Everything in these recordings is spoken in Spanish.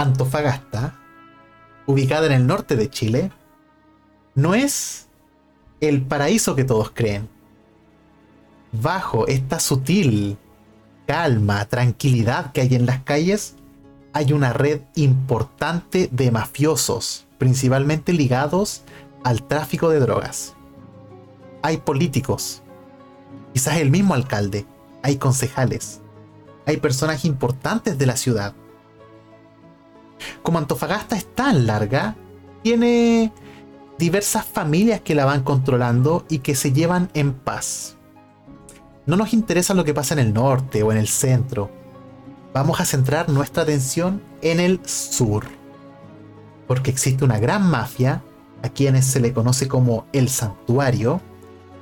Antofagasta, ubicada en el norte de Chile, no es el paraíso que todos creen. Bajo esta sutil calma, tranquilidad que hay en las calles, hay una red importante de mafiosos, principalmente ligados al tráfico de drogas. Hay políticos, quizás el mismo alcalde, hay concejales, hay personas importantes de la ciudad. Como Antofagasta es tan larga, tiene diversas familias que la van controlando y que se llevan en paz. No nos interesa lo que pasa en el norte o en el centro. Vamos a centrar nuestra atención en el sur. Porque existe una gran mafia, a quienes se le conoce como el santuario,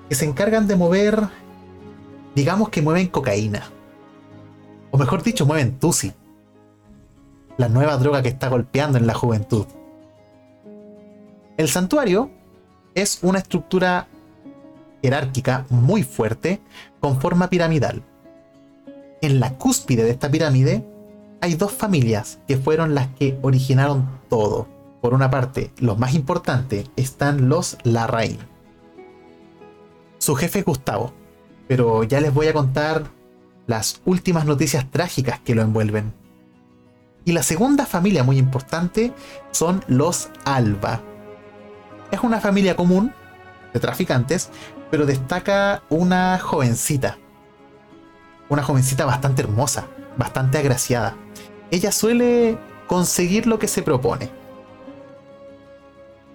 que se encargan de mover, digamos que mueven cocaína. O mejor dicho, mueven Tusi. La nueva droga que está golpeando en la juventud. El santuario es una estructura jerárquica muy fuerte con forma piramidal. En la cúspide de esta pirámide hay dos familias que fueron las que originaron todo. Por una parte, los más importantes están los Larraín. Su jefe es Gustavo, pero ya les voy a contar las últimas noticias trágicas que lo envuelven. Y la segunda familia muy importante son los Alba. Es una familia común de traficantes, pero destaca una jovencita. Una jovencita bastante hermosa, bastante agraciada. Ella suele conseguir lo que se propone.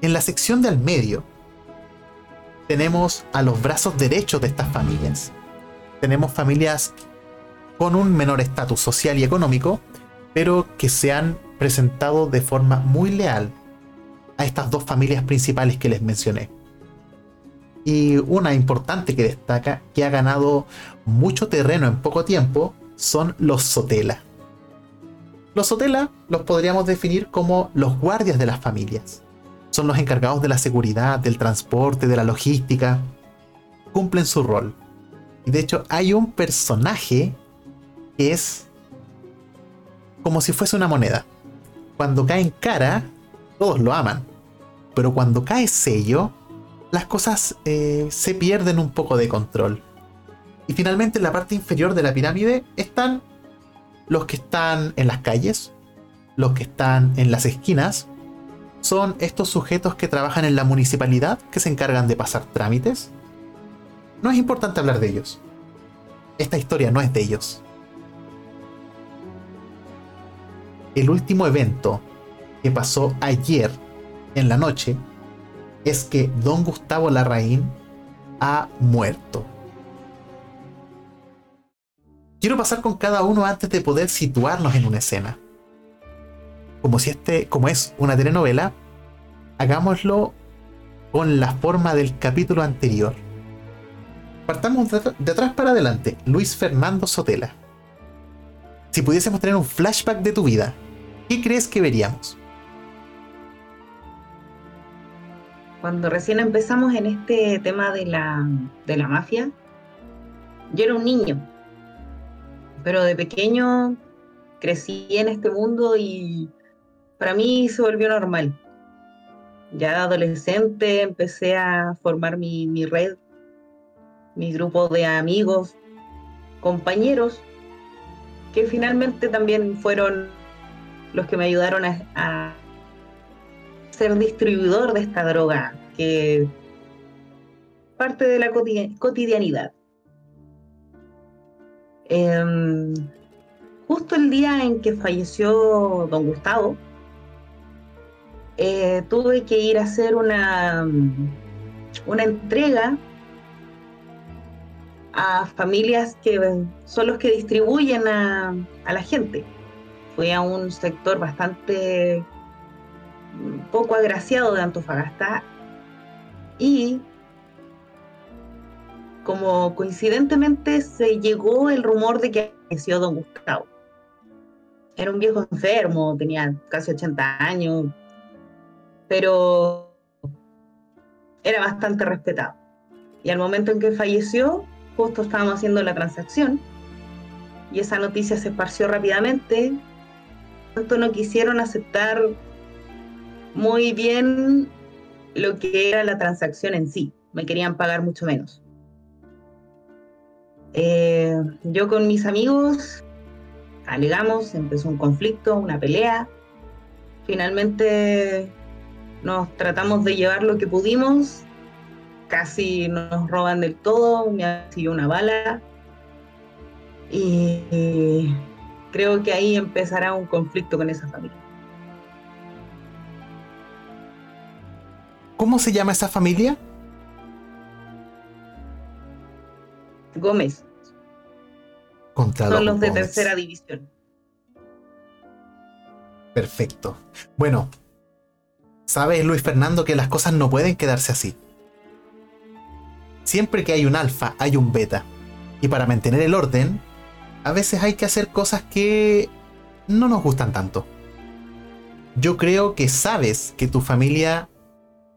En la sección del medio tenemos a los brazos derechos de estas familias. Tenemos familias con un menor estatus social y económico, pero que se han presentado de forma muy leal a estas dos familias principales que les mencioné y una importante que destaca, que ha ganado mucho terreno en poco tiempo, son los Sotela. Los Sotela los podríamos definir como los guardias de las familias. Son los encargados de la seguridad, del transporte, de la logística. Cumplen su rol. Y de hecho hay un personaje que es como si fuese una moneda. Cuando cae en cara, todos lo aman. Pero cuando cae sello, las cosas eh, se pierden un poco de control. Y finalmente en la parte inferior de la pirámide están los que están en las calles, los que están en las esquinas. Son estos sujetos que trabajan en la municipalidad, que se encargan de pasar trámites. No es importante hablar de ellos. Esta historia no es de ellos. El último evento que pasó ayer en la noche es que don Gustavo Larraín ha muerto. Quiero pasar con cada uno antes de poder situarnos en una escena. Como si este, como es una telenovela, hagámoslo con la forma del capítulo anterior. Partamos de atrás para adelante. Luis Fernando Sotela. Si pudiésemos tener un flashback de tu vida, ¿qué crees que veríamos? cuando recién empezamos en este tema de la, de la mafia, yo era un niño, pero de pequeño crecí en este mundo y para mí se volvió normal. Ya de adolescente empecé a formar mi, mi red, mi grupo de amigos, compañeros, que finalmente también fueron los que me ayudaron a ser distribuidor de esta droga, que parte de la cotidianidad. Em, justo el día en que falleció don Gustavo, eh, tuve que ir a hacer una, una entrega a familias que son los que distribuyen a, a la gente. Fui a un sector bastante poco agraciado de Antofagasta y como coincidentemente se llegó el rumor de que falleció don Gustavo. Era un viejo enfermo, tenía casi 80 años, pero era bastante respetado. Y al momento en que falleció, justo estábamos haciendo la transacción y esa noticia se esparció rápidamente tanto no quisieron aceptar muy bien lo que era la transacción en sí. Me querían pagar mucho menos. Eh, yo con mis amigos alegamos, empezó un conflicto, una pelea. Finalmente nos tratamos de llevar lo que pudimos. Casi nos roban del todo, me sido una bala. Y creo que ahí empezará un conflicto con esa familia. ¿Cómo se llama esa familia? Gómez. Son los de tercera división. Perfecto. Bueno, sabes, Luis Fernando, que las cosas no pueden quedarse así. Siempre que hay un alfa, hay un beta. Y para mantener el orden, a veces hay que hacer cosas que no nos gustan tanto. Yo creo que sabes que tu familia,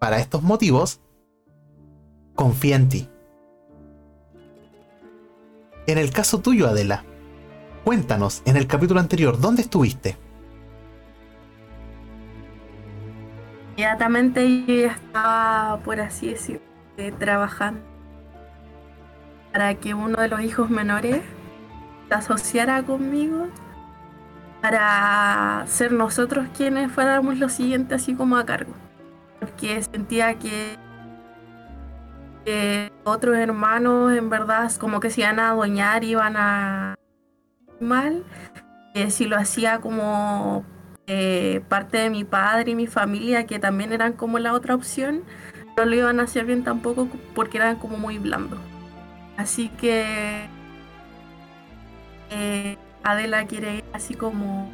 para estos motivos, confía en ti. En el caso tuyo, Adela, cuéntanos, en el capítulo anterior, ¿dónde estuviste? Inmediatamente estaba, por así decirlo, trabajando para que uno de los hijos menores se asociara conmigo para ser nosotros quienes fuéramos los siguientes así como a cargo. Porque sentía que otros hermanos en verdad como que se iban a adueñar, iban a mal, que si lo hacía como eh, parte de mi padre y mi familia, que también eran como la otra opción, no lo iban a hacer bien tampoco porque eran como muy blandos. Así que eh, Adela quiere ir así como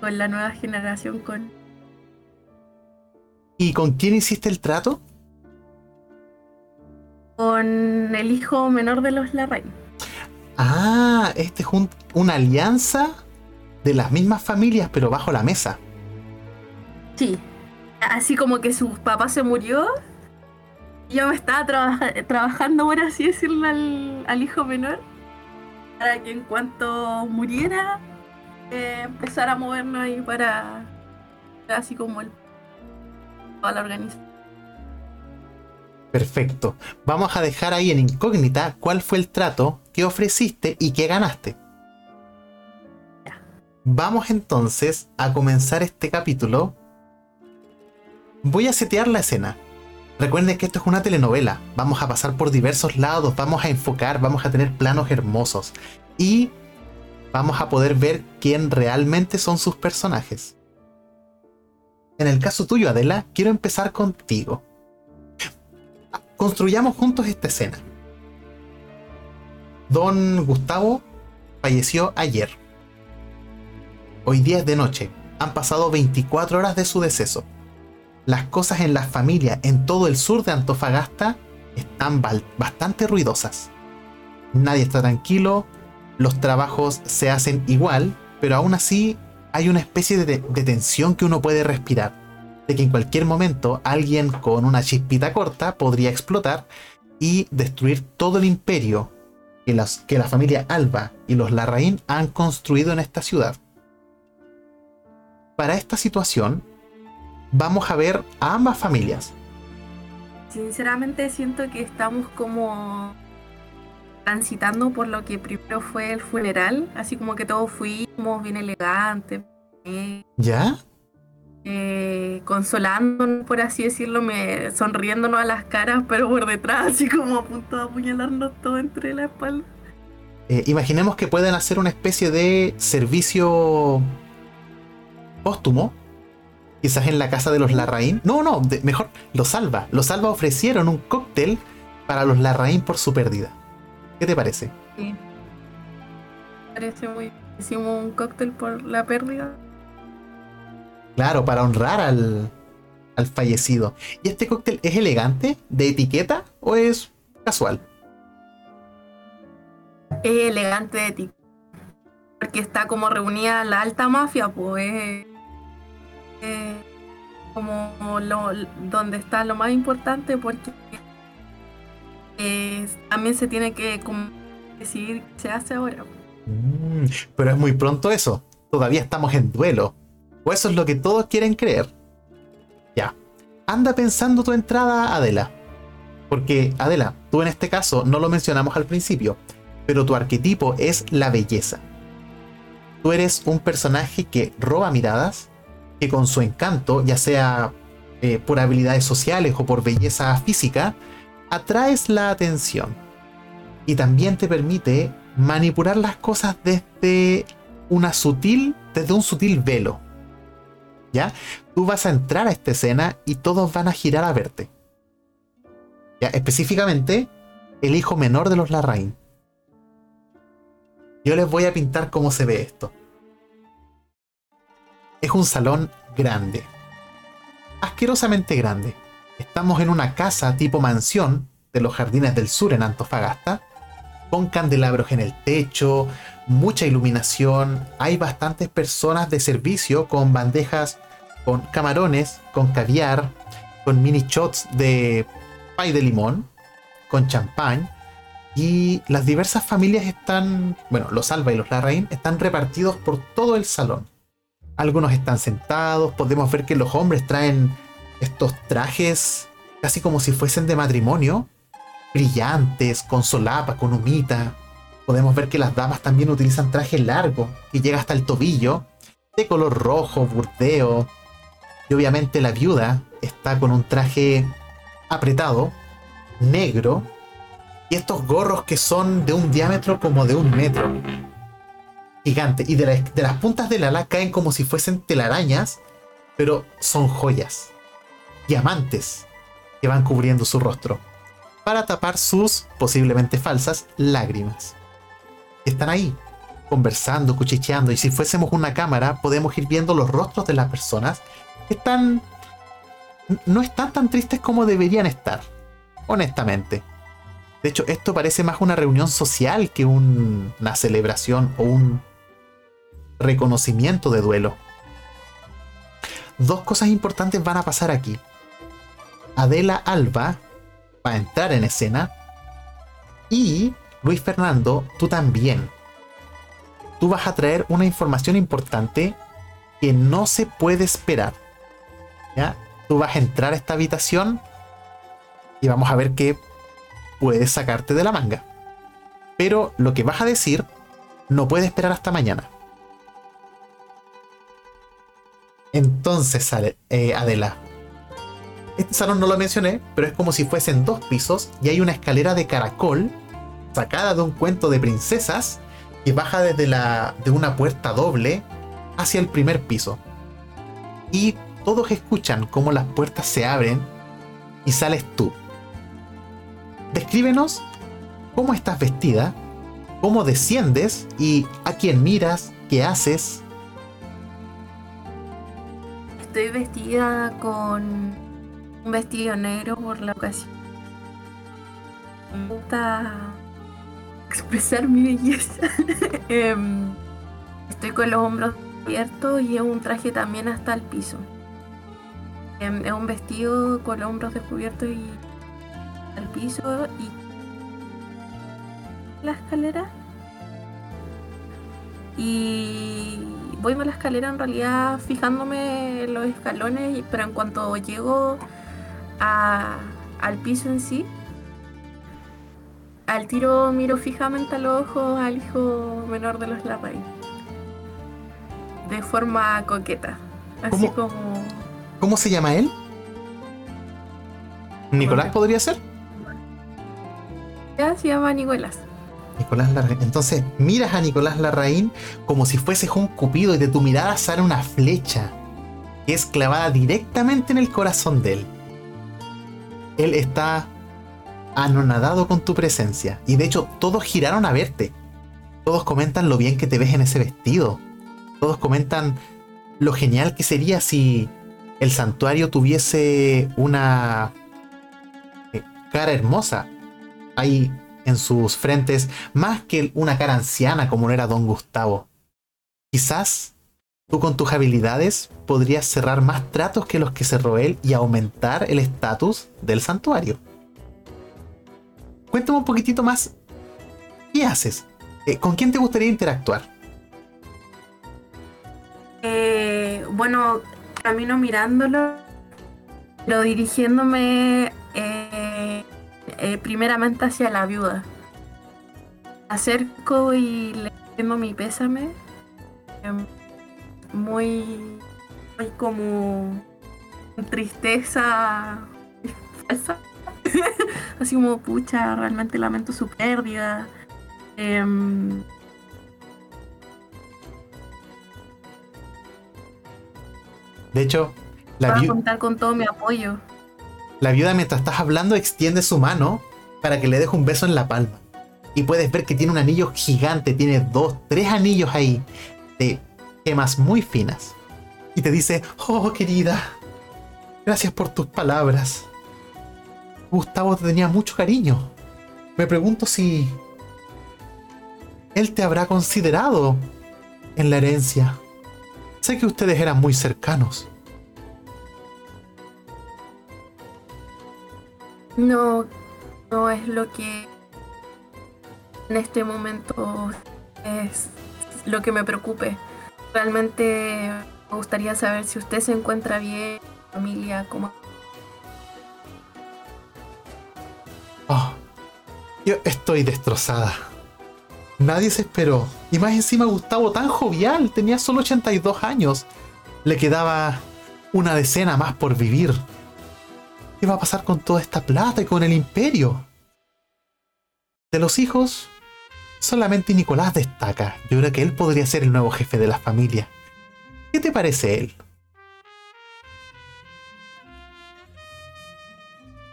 con la nueva generación con... ¿Y con quién hiciste el trato? con el hijo menor de los Larraín. Ah, este es una alianza de las mismas familias, pero bajo la mesa. Sí, así como que su papá se murió. Yo me estaba trabajando, por así decirlo, al, hijo menor. Para que en cuanto muriera, eh, empezara a movernos ahí para. Así como el. Toda la organización. Perfecto. Vamos a dejar ahí en incógnita cuál fue el trato que ofreciste y que ganaste. Vamos entonces a comenzar este capítulo. Voy a setear la escena. Recuerden que esto es una telenovela. Vamos a pasar por diversos lados, vamos a enfocar, vamos a tener planos hermosos. Y vamos a poder ver quién realmente son sus personajes. En el caso tuyo, Adela, quiero empezar contigo. Construyamos juntos esta escena. Don Gustavo falleció ayer. Hoy día es de noche. Han pasado 24 horas de su deceso. Las cosas en la familia en todo el sur de Antofagasta están bastante ruidosas. Nadie está tranquilo, los trabajos se hacen igual, pero aún así hay una especie de, tensión que uno puede respirar de que en cualquier momento alguien con una chispita corta podría explotar y destruir todo el imperio que, las, que la familia Alba y los Larraín han construido en esta ciudad. Para esta situación, vamos a ver a ambas familias. Sinceramente siento que estamos como transitando por lo que primero fue el funeral, así como que todos fuimos bien elegantes. ¿Ya? eh, consolándonos, por así decirlo, me, sonriéndonos a las caras, pero por detrás, así como a punto de apuñalarnos todo entre la espalda. Eh, imaginemos que pueden hacer una especie de servicio póstumo, quizás en la casa de los Larraín. No, no, mejor, los Salva. Los Salva ofrecieron un cóctel para los Larraín por su pérdida. ¿Qué te parece? Sí. Parece muy. Hicimos un cóctel por la pérdida Claro, para honrar al, al fallecido. ¿Y este cóctel es elegante, de etiqueta o es casual? Es elegante de etiqueta. Porque está como reunida la alta mafia, pues. Como lo, donde está lo más importante, porque también se tiene que decidir qué se hace ahora. Mm, pero es muy pronto eso. Todavía estamos en duelo. O eso es lo que todos quieren creer. Ya. Anda pensando tu entrada, Adela. Porque, Adela, tú en este caso no lo mencionamos al principio, pero tu arquetipo es la belleza. Tú eres un personaje que roba miradas, que con su encanto, ya sea eh, por habilidades sociales o por belleza física, atraes la atención. Y también te permite manipular las cosas desde una sutil, desde un sutil velo. ¿Ya? Tú vas a entrar a esta escena y todos van a girar a verte. ¿Ya? Específicamente, el hijo menor de los Larraín. Yo les voy a pintar cómo se ve esto. Es un salón grande. Asquerosamente grande. Estamos en una casa tipo mansión de los jardines del sur en Antofagasta, con candelabros en el techo, mucha iluminación, hay bastantes personas de servicio con bandejas con camarones, con caviar, con mini shots de pay de limón, con champán. Y las diversas familias están, bueno, los Alba y los Larraín están repartidos por todo el salón. Algunos están sentados, podemos ver que los hombres traen estos trajes casi como si fuesen de matrimonio, brillantes, con solapa, con humita. Podemos ver que las damas también utilizan traje largo, que llega hasta el tobillo, de color rojo, burdeo. Y obviamente la viuda está con un traje apretado, negro, y estos gorros que son de un diámetro como de un metro. Gigante. Y de, de las puntas del ala caen como si fuesen telarañas, pero son joyas. Diamantes que van cubriendo su rostro. Para tapar sus, posiblemente falsas, lágrimas. Están ahí, conversando, cuchicheando. Y si fuésemos una cámara, podemos ir viendo los rostros de las personas están no están tan tristes como deberían estar, honestamente. De hecho, esto parece más una reunión social que una celebración o un reconocimiento de duelo. Dos cosas importantes van a pasar aquí. Adela Alba va a entrar en escena y Luis Fernando, tú también. Tú vas a traer una información importante que no se puede esperar. ¿Ya? tú vas a entrar a esta habitación y vamos a ver qué puedes sacarte de la manga. Pero lo que vas a decir no puede esperar hasta mañana. Entonces, sale, eh, Adela. Este salón no lo mencioné, pero es como si fuesen dos pisos y hay una escalera de caracol sacada de un cuento de princesas que baja desde la, de una puerta doble hacia el primer piso. Y todos escuchan cómo las puertas se abren y sales tú. Descríbenos cómo estás vestida, cómo desciendes y a quién miras, qué haces. Estoy vestida con un vestido negro por la ocasión. Me gusta expresar mi belleza. Em, estoy con los hombros abiertos y es un traje también hasta el piso. Em, es un vestido con los hombros descubiertos y al piso y la escalera. Y voy a la escalera en realidad fijándome en los escalones, pero en cuanto llego al piso en sí, al tiro miro fijamente a los ojos al hijo menor de los Larraín. De forma coqueta. Así como ¿Cómo se llama él? ¿Nicolás podría ser? Ya se llama Nicolás. Nicolás Larraín. Entonces miras a Nicolás Larraín como si fueses un cupido y de tu mirada sale una flecha que es clavada directamente en el corazón de él. Él está anonadado con tu presencia y de hecho todos giraron a verte. Todos comentan lo bien que te ves en ese vestido. Todos comentan lo genial que sería si el santuario tuviese una eh, cara hermosa ahí en sus frentes, más que una cara anciana como era don Gustavo. Quizás tú con tus habilidades podrías cerrar más tratos que los que cerró él y aumentar el estatus del santuario. Cuéntame un poquitito más. ¿Qué haces? Eh, ¿Con quién te gustaría interactuar? Eh, bueno, camino mirándolo, pero dirigiéndome eh, eh, primeramente hacia la viuda. Acerco y le tengo mi pésame. em, muy, muy como tristeza falsa. Así como, pucha, realmente lamento su pérdida. Em, De hecho, la, va a viu- contar con todo mi apoyo. La viuda mientras estás hablando extiende su mano para que le deje un beso en la palma. Y puedes ver que tiene un anillo gigante, tiene dos, tres anillos ahí de gemas muy finas. Y te dice, oh querida, gracias por tus palabras. Gustavo te tenía mucho cariño. Me pregunto si él te habrá considerado en la herencia. Sé que ustedes eran muy cercanos. No, no es lo que en este momento es lo que me preocupe. Realmente me gustaría saber si usted se encuentra bien, familia, como Oh, yo estoy destrozada. Nadie se esperó. Y más encima Gustavo tan jovial, tenía solo 82 años. Le quedaba una decena más por vivir. ¿Qué va a pasar con toda esta plata y con el imperio? De los hijos, solamente Nicolás destaca. Yo creo que él podría ser el nuevo jefe de la familia. ¿Qué te parece él?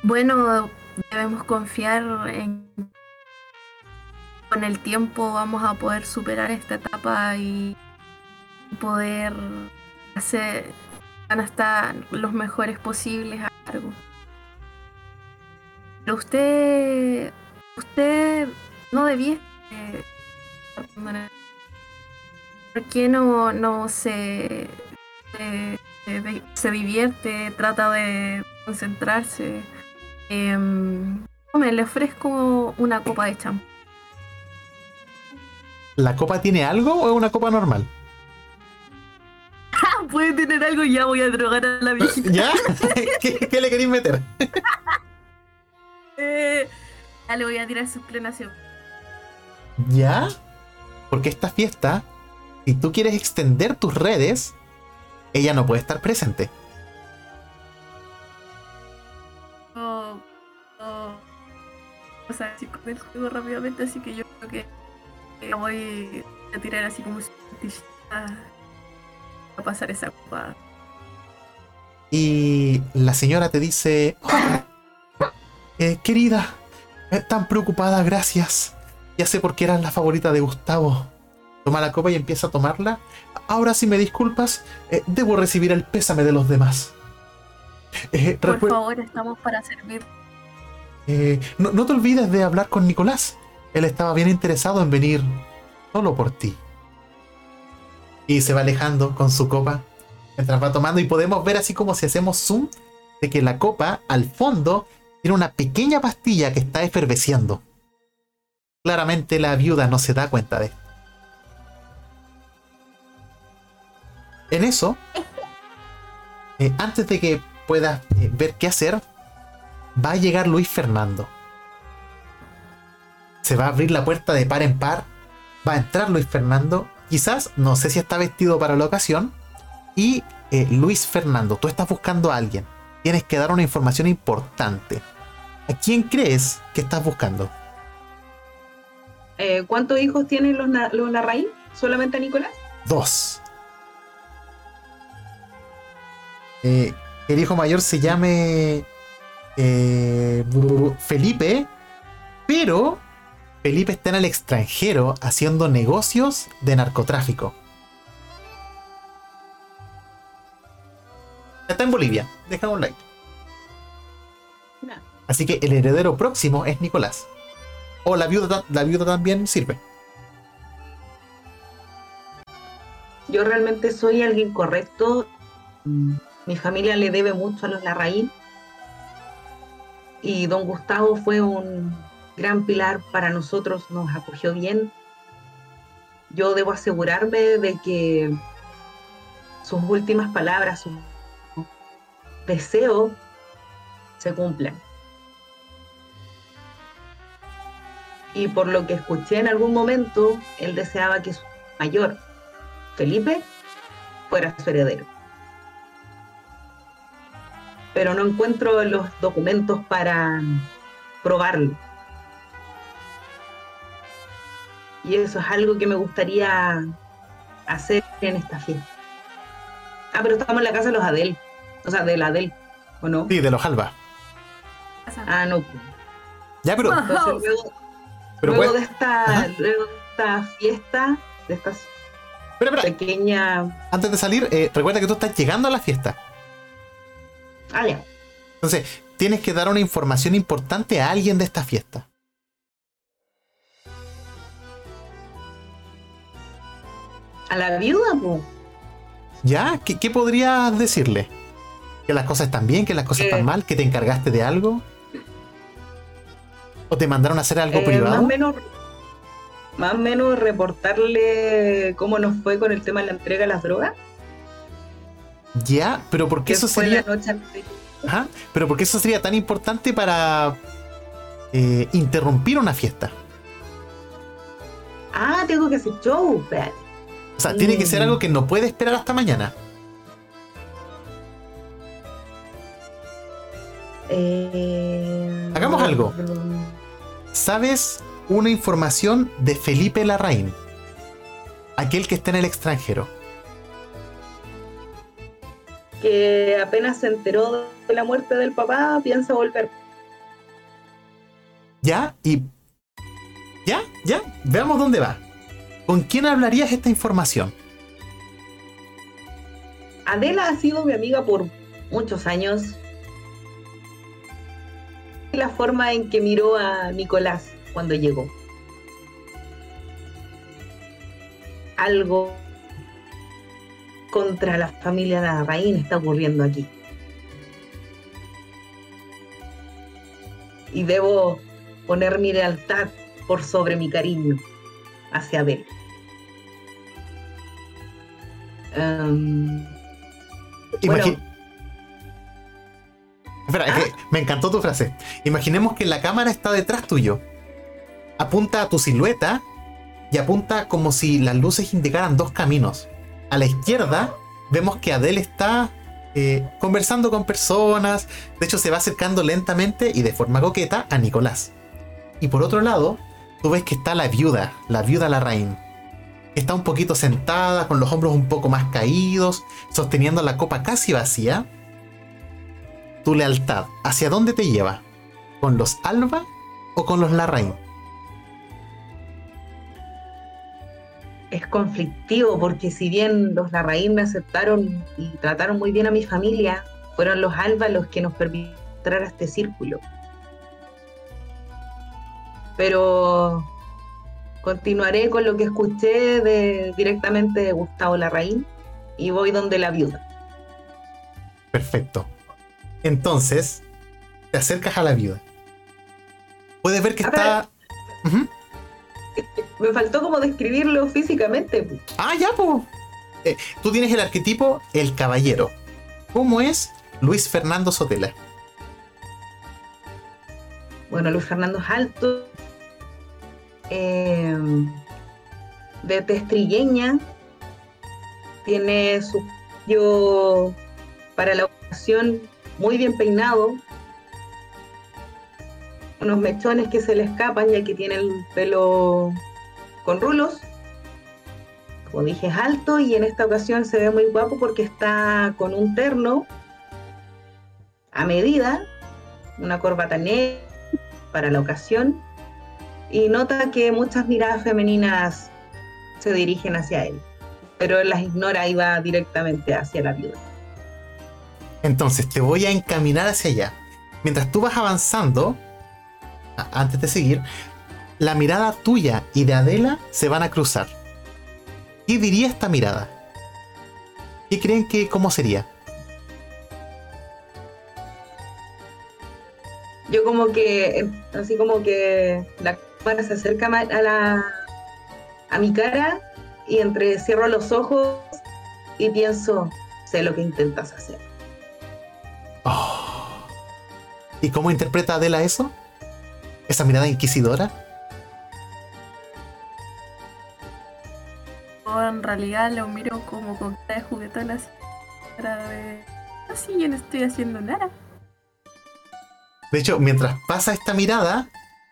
Bueno, debemos confiar en con el tiempo vamos a poder superar esta etapa y poder hacer van a estar los mejores posibles a. Pero usted usted no debía eh, ¿Por qué no, no se, se, divierte, trata de concentrarse? Em, me le ofrezco una copa de champán. ¿La copa tiene algo o es una copa normal? Puede tener algo, ya voy a drogar a la viejita. ¿Ya? ¿Qué, qué le queréis meter? Eh, ya le voy a tirar sus plenas ¿Ya? Porque esta fiesta, si tú quieres extender tus redes, ella no puede estar presente. o, o, o sea, así con el juego rápidamente, así que yo creo que eh, voy a tirar así como su a pasar esa copa. Y la señora te dice, "Oh, eh, querida, eh, tan preocupada, gracias. Ya sé por qué eras la favorita de Gustavo. Toma la copa y empieza a tomarla. Ahora si me disculpas, eh, debo recibir el pésame de los demás. Eh, Por favor, estamos para servir. Eh, no, no te olvides de hablar con Nicolás. Él estaba bien interesado en venir solo por ti. Y se va alejando con su copa mientras va tomando. Y podemos ver así como si hacemos zoom de que la copa al fondo tiene una pequeña pastilla que está efervesciendo. Claramente la viuda no se da cuenta de esto. En eso, eh, antes de que puedas eh, ver qué hacer, va a llegar Luis Fernando. Se va a abrir la puerta de par en par. Va a entrar Luis Fernando. Quizás, no sé si está vestido para la ocasión. Y eh, Luis Fernando, tú estás buscando a alguien. Tienes que dar una información importante. ¿A quién crees que estás buscando? Eh, ¿Cuántos hijos tienen los, na- los Larraín? ¿Solamente a Nicolás? Dos. Eh, el hijo mayor se llame eh, Felipe, pero Felipe está en el extranjero haciendo negocios de narcotráfico. Está en Bolivia, deja un like. Así que el heredero próximo es Nicolás. O la viuda, la viuda también sirve. Yo realmente soy alguien correcto. Mm, Mi familia le debe mucho a los Larraín. Y don Gustavo fue un gran pilar para nosotros, nos acogió bien. Yo debo asegurarme de que sus últimas palabras, su deseo se cumplan. Y por lo que escuché en algún momento, él deseaba que su mayor, Felipe, fuera su heredero. Pero no encuentro los documentos para probarlo. Y eso es algo que me gustaría hacer en esta fiesta. Ah, pero estamos en la casa de los Adel. O sea, de la Adel, ¿o no? Sí, de los Alba. Ah, no. Ya, pero. Entonces, luego, pero luego puede- de esta, luego de esta fiesta, de esta pequeña. Antes de salir, eh, recuerda que tú estás llegando a la fiesta. Ah, ya. Entonces, tienes que dar una información importante a alguien de esta fiesta. A la viuda, pues. ¿Ya? ¿Qué, qué podrías decirle? ¿Que las cosas están bien? ¿Que las cosas Eh. están mal? ¿Que te encargaste de algo? ¿O te mandaron a hacer algo Eh, más privado? o menos. Más o menos reportarle cómo nos fue con el tema de la entrega de las drogas. Ya, pero ¿por qué eso sería, pero ¿por qué eso sería tan importante para eh, interrumpir una fiesta? Ah, tengo que hacer show. espérate. O sea, tiene que ser Mm. algo que no puede esperar hasta mañana. Eh, Hagamos algo. ¿Sabes una información de Felipe Larraín? Aquel que está en el extranjero. Que apenas se enteró de la muerte del papá, piensa volver. ¿Ya? ¿Y ya? ¿Ya? Veamos dónde va. ¿Con quién hablarías esta información? Adela ha sido mi amiga por muchos años. La forma en que miró a Nicolás cuando llegó. Algo contra la familia Larraín está ocurriendo aquí. Y debo poner mi lealtad por sobre mi cariño hacia Adela. Em, Bueno. Espera, es que me encantó tu frase. Imaginemos que la cámara está detrás tuyo. Apunta a tu silueta y apunta como si las luces indicaran dos caminos. A la izquierda vemos que Adele está eh, conversando con personas. De hecho, se va acercando lentamente y de forma coqueta a Nicolás. Y por otro lado, tú ves que está la viuda, la viuda Larraín. Está un poquito sentada, con los hombros un poco más caídos, sosteniendo la copa casi vacía. Tu lealtad, ¿hacia dónde te lleva? ¿Con los Alba o con los Larraín? es conflictivo porque si bien los Larraín me aceptaron y trataron muy bien a mi familia, fueron los Alba los que nos permitieron entrar a este círculo. Pero continuaré con lo que escuché de, directamente de Gustavo Larraín y voy donde la viuda. Perfecto. Entonces, te acercas a la viuda. Puedes ver que A está. Me faltó como describirlo físicamente. pu. Ah, ya, pues. tú tienes el arquetipo el caballero. ¿Cómo es Luis Fernando Sotela? Bueno, Luis Fernando es alto, eh, de tez trigueña, tiene su cabello para la ocasión muy bien peinado, unos mechones que se le escapan ya que tiene el pelo con rulos. Como dije, es alto y en esta ocasión se ve muy guapo porque está con un terno a medida, una corbata negra para la ocasión y nota que muchas miradas femeninas se dirigen hacia él, pero él las ignora y va directamente hacia la viuda. Entonces, te voy a encaminar hacia allá. Mientras tú vas avanzando, antes de seguir, la mirada tuya y de Adela se van a cruzar. ¿Qué diría esta mirada? ¿Qué creen que cómo sería? Yo como que, eh, así como que la cámara se acerca a la a mi cara y entre cierro los ojos y pienso, sé lo que intentas hacer. ¿Y cómo interpreta Adela eso? ¿Esa mirada inquisidora? En realidad lo miro como con cara de juguetón así. De. Así yo no estoy haciendo nada. De hecho, mientras pasa esta mirada,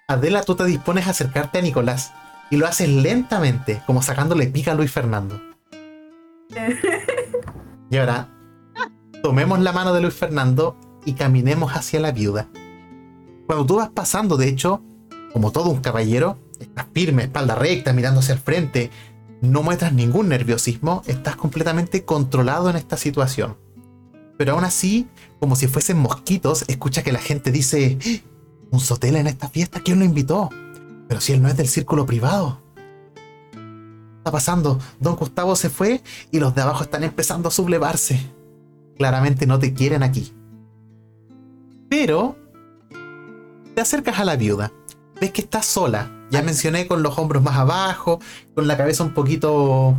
Adela, tú te dispones a acercarte a Nicolás. Y lo haces lentamente, como sacándole pica a Luis Fernando. Y ahora, tomemos la mano de Luis Fernando y caminemos hacia la viuda. Cuando tú vas pasando, de hecho, como todo un caballero, estás firme, espalda recta, mirando hacia el frente, no muestras ningún nerviosismo, estás completamente controlado en esta situación. Pero aún así, como si fuesen mosquitos, escucha que la gente dice, "¡Ah! un sotela en esta fiesta, ¿quién lo invitó? Pero si él no es del círculo privado. ¿Qué está pasando? Don Gustavo se fue y los de abajo están empezando a sublevarse. Claramente no te quieren aquí. Pero te acercas a la viuda. Ves que está sola. Ya mencioné con los hombros más abajo, con la cabeza un poquito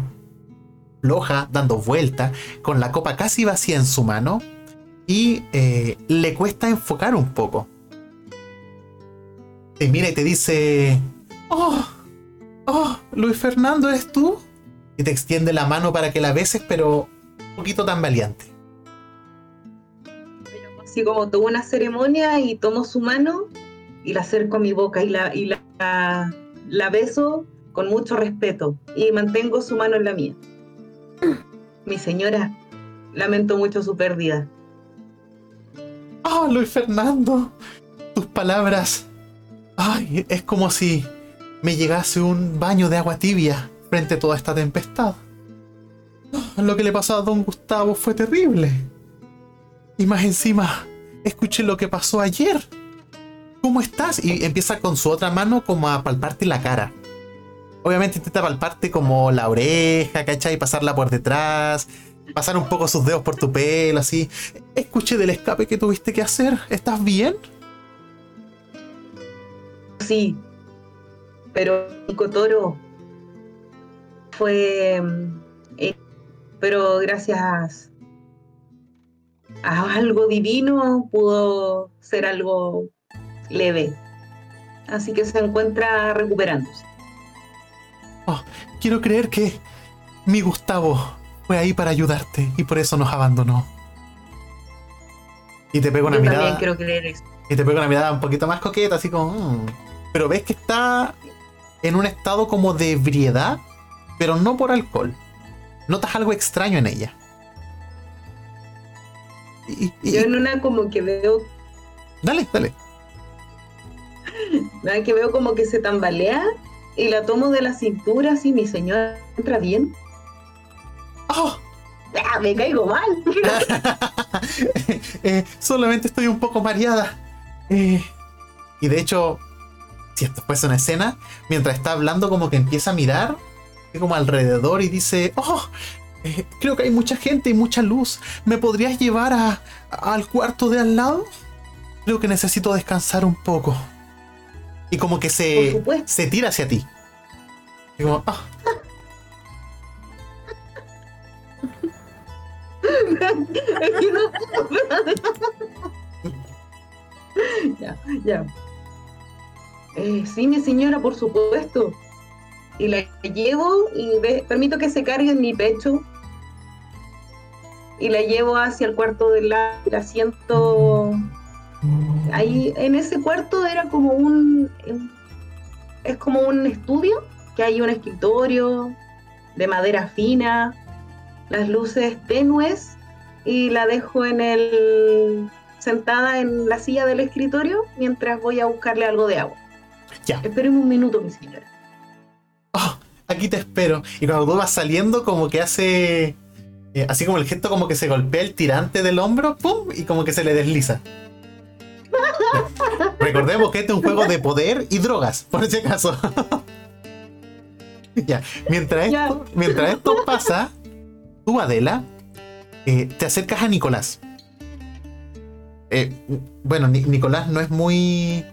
floja, dando vueltas, con la copa casi vacía en su mano. Y eh, le cuesta enfocar un poco. Te mira y te dice: ¡Oh! ¡Oh! Luis Fernando, ¿eres tú? Y te extiende la mano para que la beses, pero un poquito tan valiente. Así como tomo una ceremonia y tomo su mano y la acerco a mi boca y la, y la, la beso con mucho respeto y mantengo su mano en la mía. Mi señora, lamento mucho su pérdida. ¡Oh, Luis Fernando! Tus palabras. Ay, es como si me llegase un baño de agua tibia frente a toda esta tempestad. Ah, Lo que le pasó a don Gustavo fue terrible. Y más encima, escuché lo que pasó ayer. ¿Cómo estás? Y empieza con su otra mano como a palparte la cara. Obviamente intenta palparte como la oreja, ¿cachai? Pasarla por detrás. Pasar un poco sus dedos por tu pelo, así. Escuché del escape que tuviste que hacer. ¿Estás bien? Sí, pero Nico Toro fue, eh, pero gracias algo divino pudo ser algo leve. Así que se encuentra recuperándose. Quiero creer que mi Gustavo fue ahí para ayudarte y por eso nos abandonó. Y te pego una Yo mirada. también quiero creer eso. Y te pego una mirada un poquito más coqueta, así como. "Mm". Pero ves que está en un estado como de ebriedad, pero no por alcohol. Notas algo extraño en ella. Yo en una como que veo, Dale, dale. nada, que veo como que se tambalea y la tomo de la cintura así, mi señora entra bien. ¡Oh! ¡Ah, me caigo mal! Eh, solamente estoy un poco mareada. Eh, y de hecho, si esto fuese una escena, mientras está hablando, como que empieza a mirar como alrededor y dice: Oh, eh, creo que hay mucha gente y mucha luz. ¿Me podrías llevar a, al cuarto de al lado? Creo que necesito descansar un poco. Y como que se, se tira hacia ti. Y como, "Ah, Es que no ya, ya. Eh, sí, mi señora, por supuesto. Y la llevo y ve- permito que se cargue en mi pecho. Y la llevo hacia el cuarto del lado. La siento. Ahí, en ese cuarto era como un. Es como un estudio, que hay un escritorio de madera fina, las luces tenues y la dejo en el sentada en la silla del escritorio mientras voy a buscarle algo de agua. Ya. Espéreme un minuto, mi señora. "Oh, aquí te espero. Y cuando tú vas saliendo, como que hace. Eh, así como el gesto, como que se golpea el tirante del hombro, ¡pum! Y como que se le desliza. Recordemos que este es un juego de poder y drogas, por si acaso. ya, mientras esto, mientras esto pasa, tú, Adela, eh, te acercas a Nicolás. Eh, bueno, Ni- Nicolás no es muy.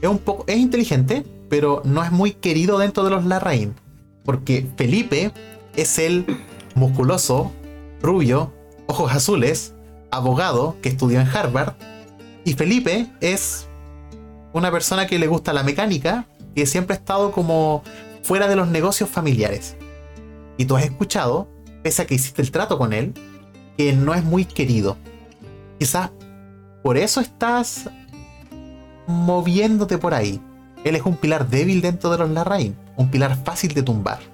Es un poco. Es inteligente, pero no es muy querido dentro de los Larraín. Porque Felipe es el musculoso, rubio, ojos azules, abogado que estudió en Harvard. Y Felipe es una persona que le gusta la mecánica, que siempre ha estado como fuera de los negocios familiares. Y tú has escuchado, pese a que hiciste el trato con él, que no es muy querido. Quizás por eso estás moviéndote por ahí. Él es un pilar débil dentro de los Larraín, un pilar fácil de tumbar.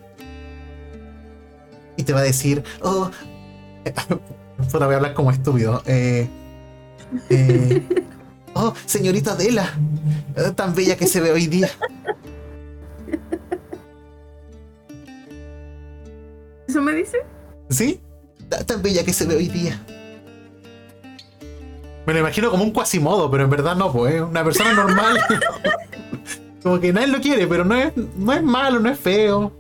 Y te va a decir, oh, voy a hablar como estúpido. Eh, eh, oh, señorita Adela, eh, tan bella que se ve hoy día. ¿Eso me dice? ¿Sí? Tan bella que se ve hoy día. Me lo imagino como un cuasimodo, pero en verdad no, pues, una persona normal. como que nadie lo quiere, pero no es, no es malo, no es feo.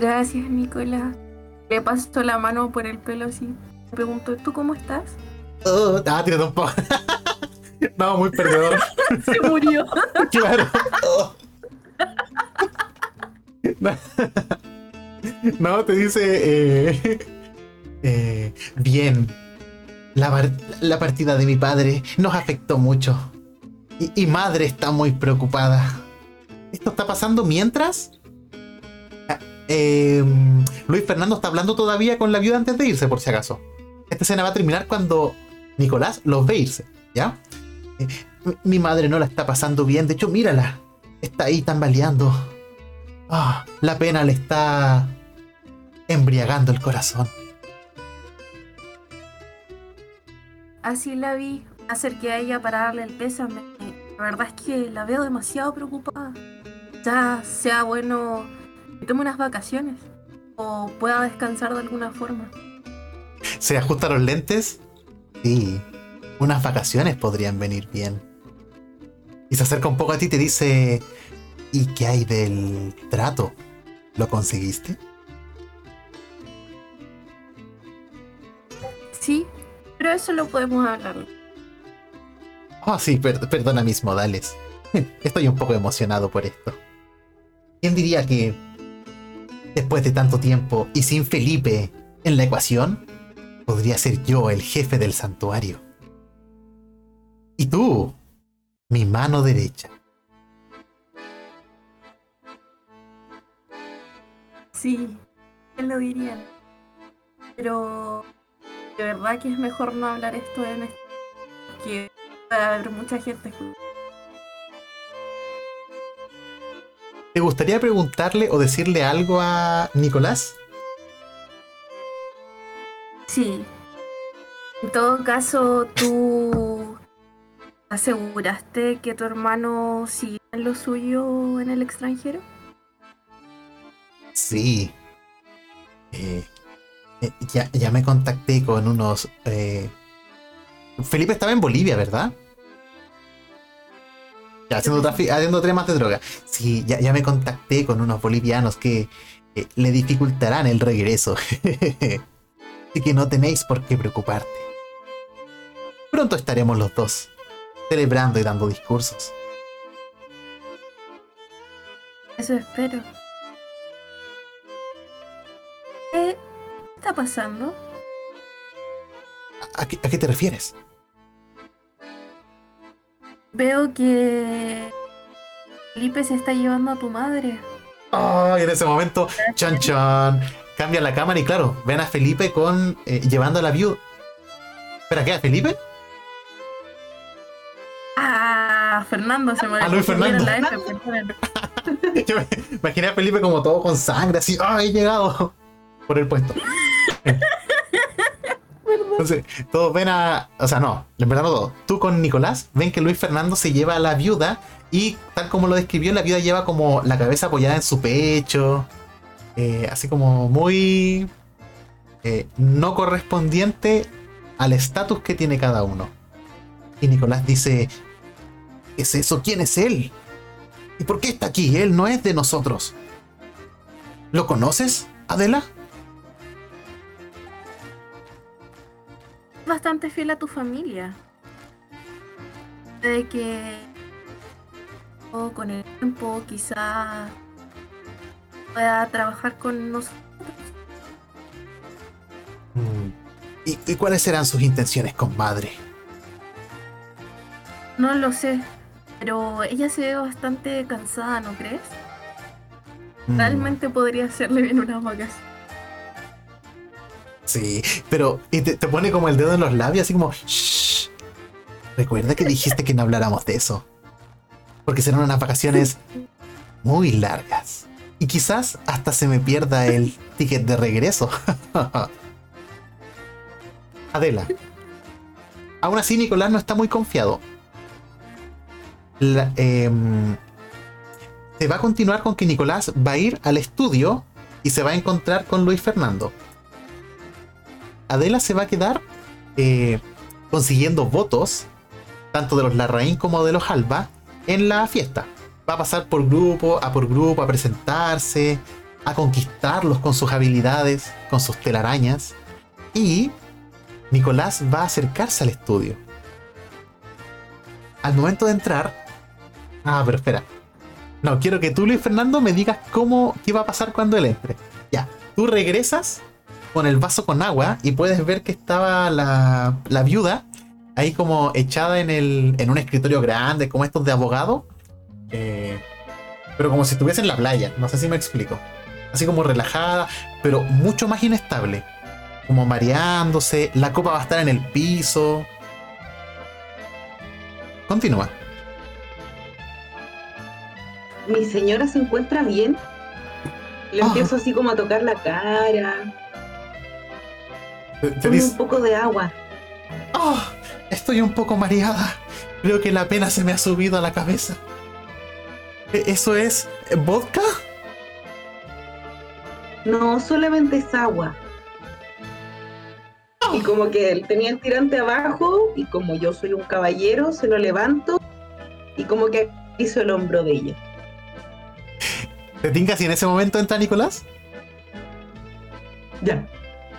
Gracias, Nicolás. Le paso la mano por el pelo así. Me pregunto, ¿tú cómo estás? Oh, ah, tirado un poco. no, muy perdedor. Se murió. claro. Oh. No, te dice. Eh, eh, bien. La, la, partida de mi padre nos afectó mucho. Y, y, madre está muy preocupada. Esto está pasando mientras. Eh, Luis Fernando está hablando todavía con la viuda antes de irse, por si acaso. Esta escena va a terminar cuando Nicolás los ve irse, ¿ya? Eh, mi madre no la está pasando bien. De hecho, mírala. Está ahí tambaleando. Ah, la pena le está embriagando el corazón. Así la vi, acerqué a ella para darle el pésame. La verdad es que la veo demasiado preocupada. Ya sea bueno que tome unas vacaciones o pueda descansar de alguna forma. ¿Se ajusta los lentes? Sí, unas vacaciones podrían venir bien. Y se acerca un poco a ti y te dice, ¿y qué hay del trato? ¿Lo conseguiste? Sí, pero eso lo podemos hablar. Oh, sí, per perdona mis modales. Estoy un poco emocionado por esto. ¿Quién diría que después de tanto tiempo y sin Felipe en la ecuación, podría ser yo el jefe del santuario? Y tú, mi mano derecha. Sí, él lo diría. Pero de verdad que es mejor no hablar esto en este que va a haber mucha gente. ¿Te gustaría preguntarle o decirle algo a Nicolás? Sí. En todo caso, tú aseguraste que tu hermano sigue en lo suyo en el extranjero. Sí. Eh, eh, ya, ya, me contacté con unos... Eh... Felipe estaba en Bolivia, ¿verdad? Haciendo, haciendo temas de droga. Sí, ya, ya, me contacté con unos bolivianos que eh, le dificultarán el regreso. Así que no tenéis por qué preocuparte. Pronto estaremos los dos, celebrando y dando discursos. Eso espero. ¿Qué está pasando? ¿A, qué, ¿A, qué, te refieres? Veo que Felipe se está llevando a tu madre. Ay, en ese momento, chan chan, cambia la cámara y claro, ven a Felipe con eh, llevando a la viuda. ¿Espera qué? ¿A Felipe? Ah, Fernando se muere. A Luis Fernando. La F, Yo me imaginé a Felipe como todo con sangre, así, ¡ay, he llegado! por el puesto. Entonces, todos ven a. O sea, no, en verdad no todos. Tú con Nicolás ven que Luis Fernando se lleva a la viuda y, tal como lo describió, la viuda lleva como la cabeza apoyada en su pecho. Eh, así como muy. Eh, no correspondiente al estatus que tiene cada uno. Y Nicolás dice: ¿Qué es eso? ¿Quién es él? ¿Y por qué está aquí? Él no es de nosotros. ¿Lo conoces, Adela? bastante fiel a tu familia. De que o con el tiempo quizá pueda trabajar con nosotros. Mm. ¿Y, cuáles serán sus intenciones, compadre? No lo sé, pero ella se ve bastante cansada, ¿no crees? Mm. Realmente podría hacerle bien unas vacaciones. Sí, pero y te, pone como el dedo en los labios, así como, "Shh. Recuerda que dijiste que no habláramos de eso. Porque serán unas vacaciones muy largas. Y quizás hasta se me pierda el ticket de regreso. Adela. Aún así, Nicolás no está muy confiado. Em, se va a continuar con que Nicolás va a ir al estudio y se va a encontrar con Luis Fernando. Adela se va a quedar eh, consiguiendo votos, tanto de los Larraín como de los Alba, en la fiesta. Va a pasar por grupo, a por grupo, a presentarse, a conquistarlos con sus habilidades, con sus telarañas. Y Nicolás va a acercarse al estudio. Al momento de entrar... Ah, pero espera. No, quiero que tú, Luis Fernando, me digas cómo, qué va a pasar cuando él entre. Ya, tú regresas con el vaso con agua y puedes ver que estaba la, la viuda ahí como echada en, el, en un escritorio grande, como estos de abogado. eh, pero como si estuviese en la playa, no sé si me explico. Así como relajada, pero mucho más inestable. Como mareándose, la copa va a estar en el piso. Continúa. Mi señora se encuentra bien. Le Ah. empiezo así como a tocar la cara. Tome un poco de agua. "Oh, estoy un poco mareada. Creo que la pena se me ha subido a la cabeza. ¿E- ¿Eso es vodka? No, solamente es agua. Y como que él tenía el tirante abajo, y como yo soy un caballero, se lo levanto y como que hizo el hombro de ella. ¿Te tinca si en ese momento entra Nicolás? Ya.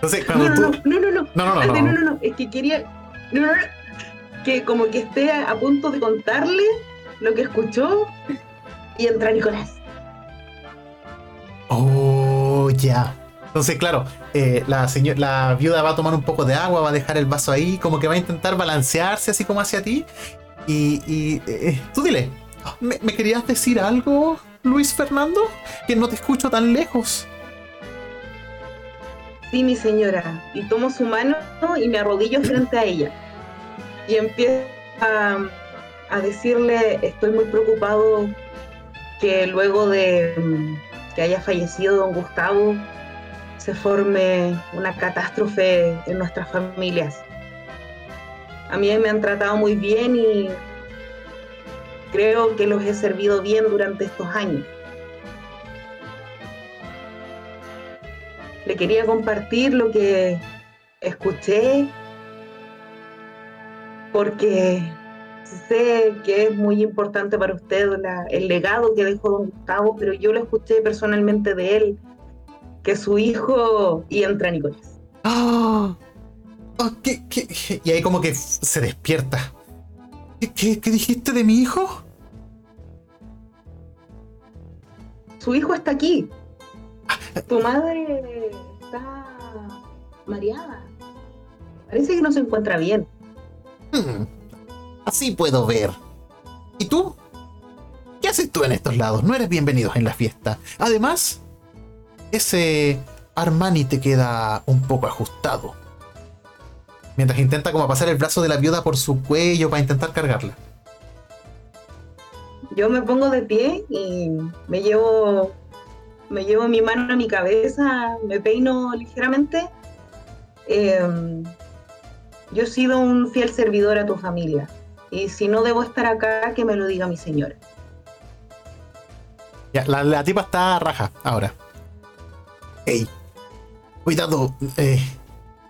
Entonces, No, cuando no, tú. no, no, no, no. No, no, no. No. no, no, es que quería. No, no, no. Que como que esté a punto de contarle lo que escuchó y entra Nicolás. Oh, ya. Entonces, claro, eh, la, seño- la viuda va a tomar un poco de agua, va a dejar el vaso ahí, como que va a intentar balancearse así como hacia ti. Y, y, eh, tú dile, ¿me, me querías decir algo, Luis Fernando? Que no te escucho tan lejos. Sí, mi señora. Y tomo su mano y me arrodillo frente a ella. Y empiezo a, decirle, estoy muy preocupado que luego de mm, que haya fallecido don Gustavo, se forme una catástrofe en nuestras familias. A mí me han tratado muy bien y creo que los he servido bien durante estos años. Le quería compartir lo que escuché porque sé que es muy importante para usted la- el legado que dejó don Gustavo, pero yo lo escuché personalmente de él, que su hijo y entra Nicolás. ¡Ah! Ah, ¿qué- qué- qué? Y ahí como que se despierta. ¿Qué, qué, qué dijiste de mi hijo? Su hijo está aquí. Tu madre está mareada. Parece que no se encuentra bien. Hmm, así puedo ver. ¿Y tú? ¿Qué haces tú en estos lados? No eres bienvenido en la fiesta. Además, ese Armani te queda un poco ajustado. Mientras intenta como pasar el brazo de la viuda por su cuello para intentar cargarla. Yo me pongo de pie y me llevo, me llevo mi mano a mi cabeza, me peino ligeramente. Eh, yo he sido un fiel servidor a tu familia. Y si no debo estar acá, que me lo diga mi señora. Ya, la, la tipa está raja ahora. Ey, cuidado. eh,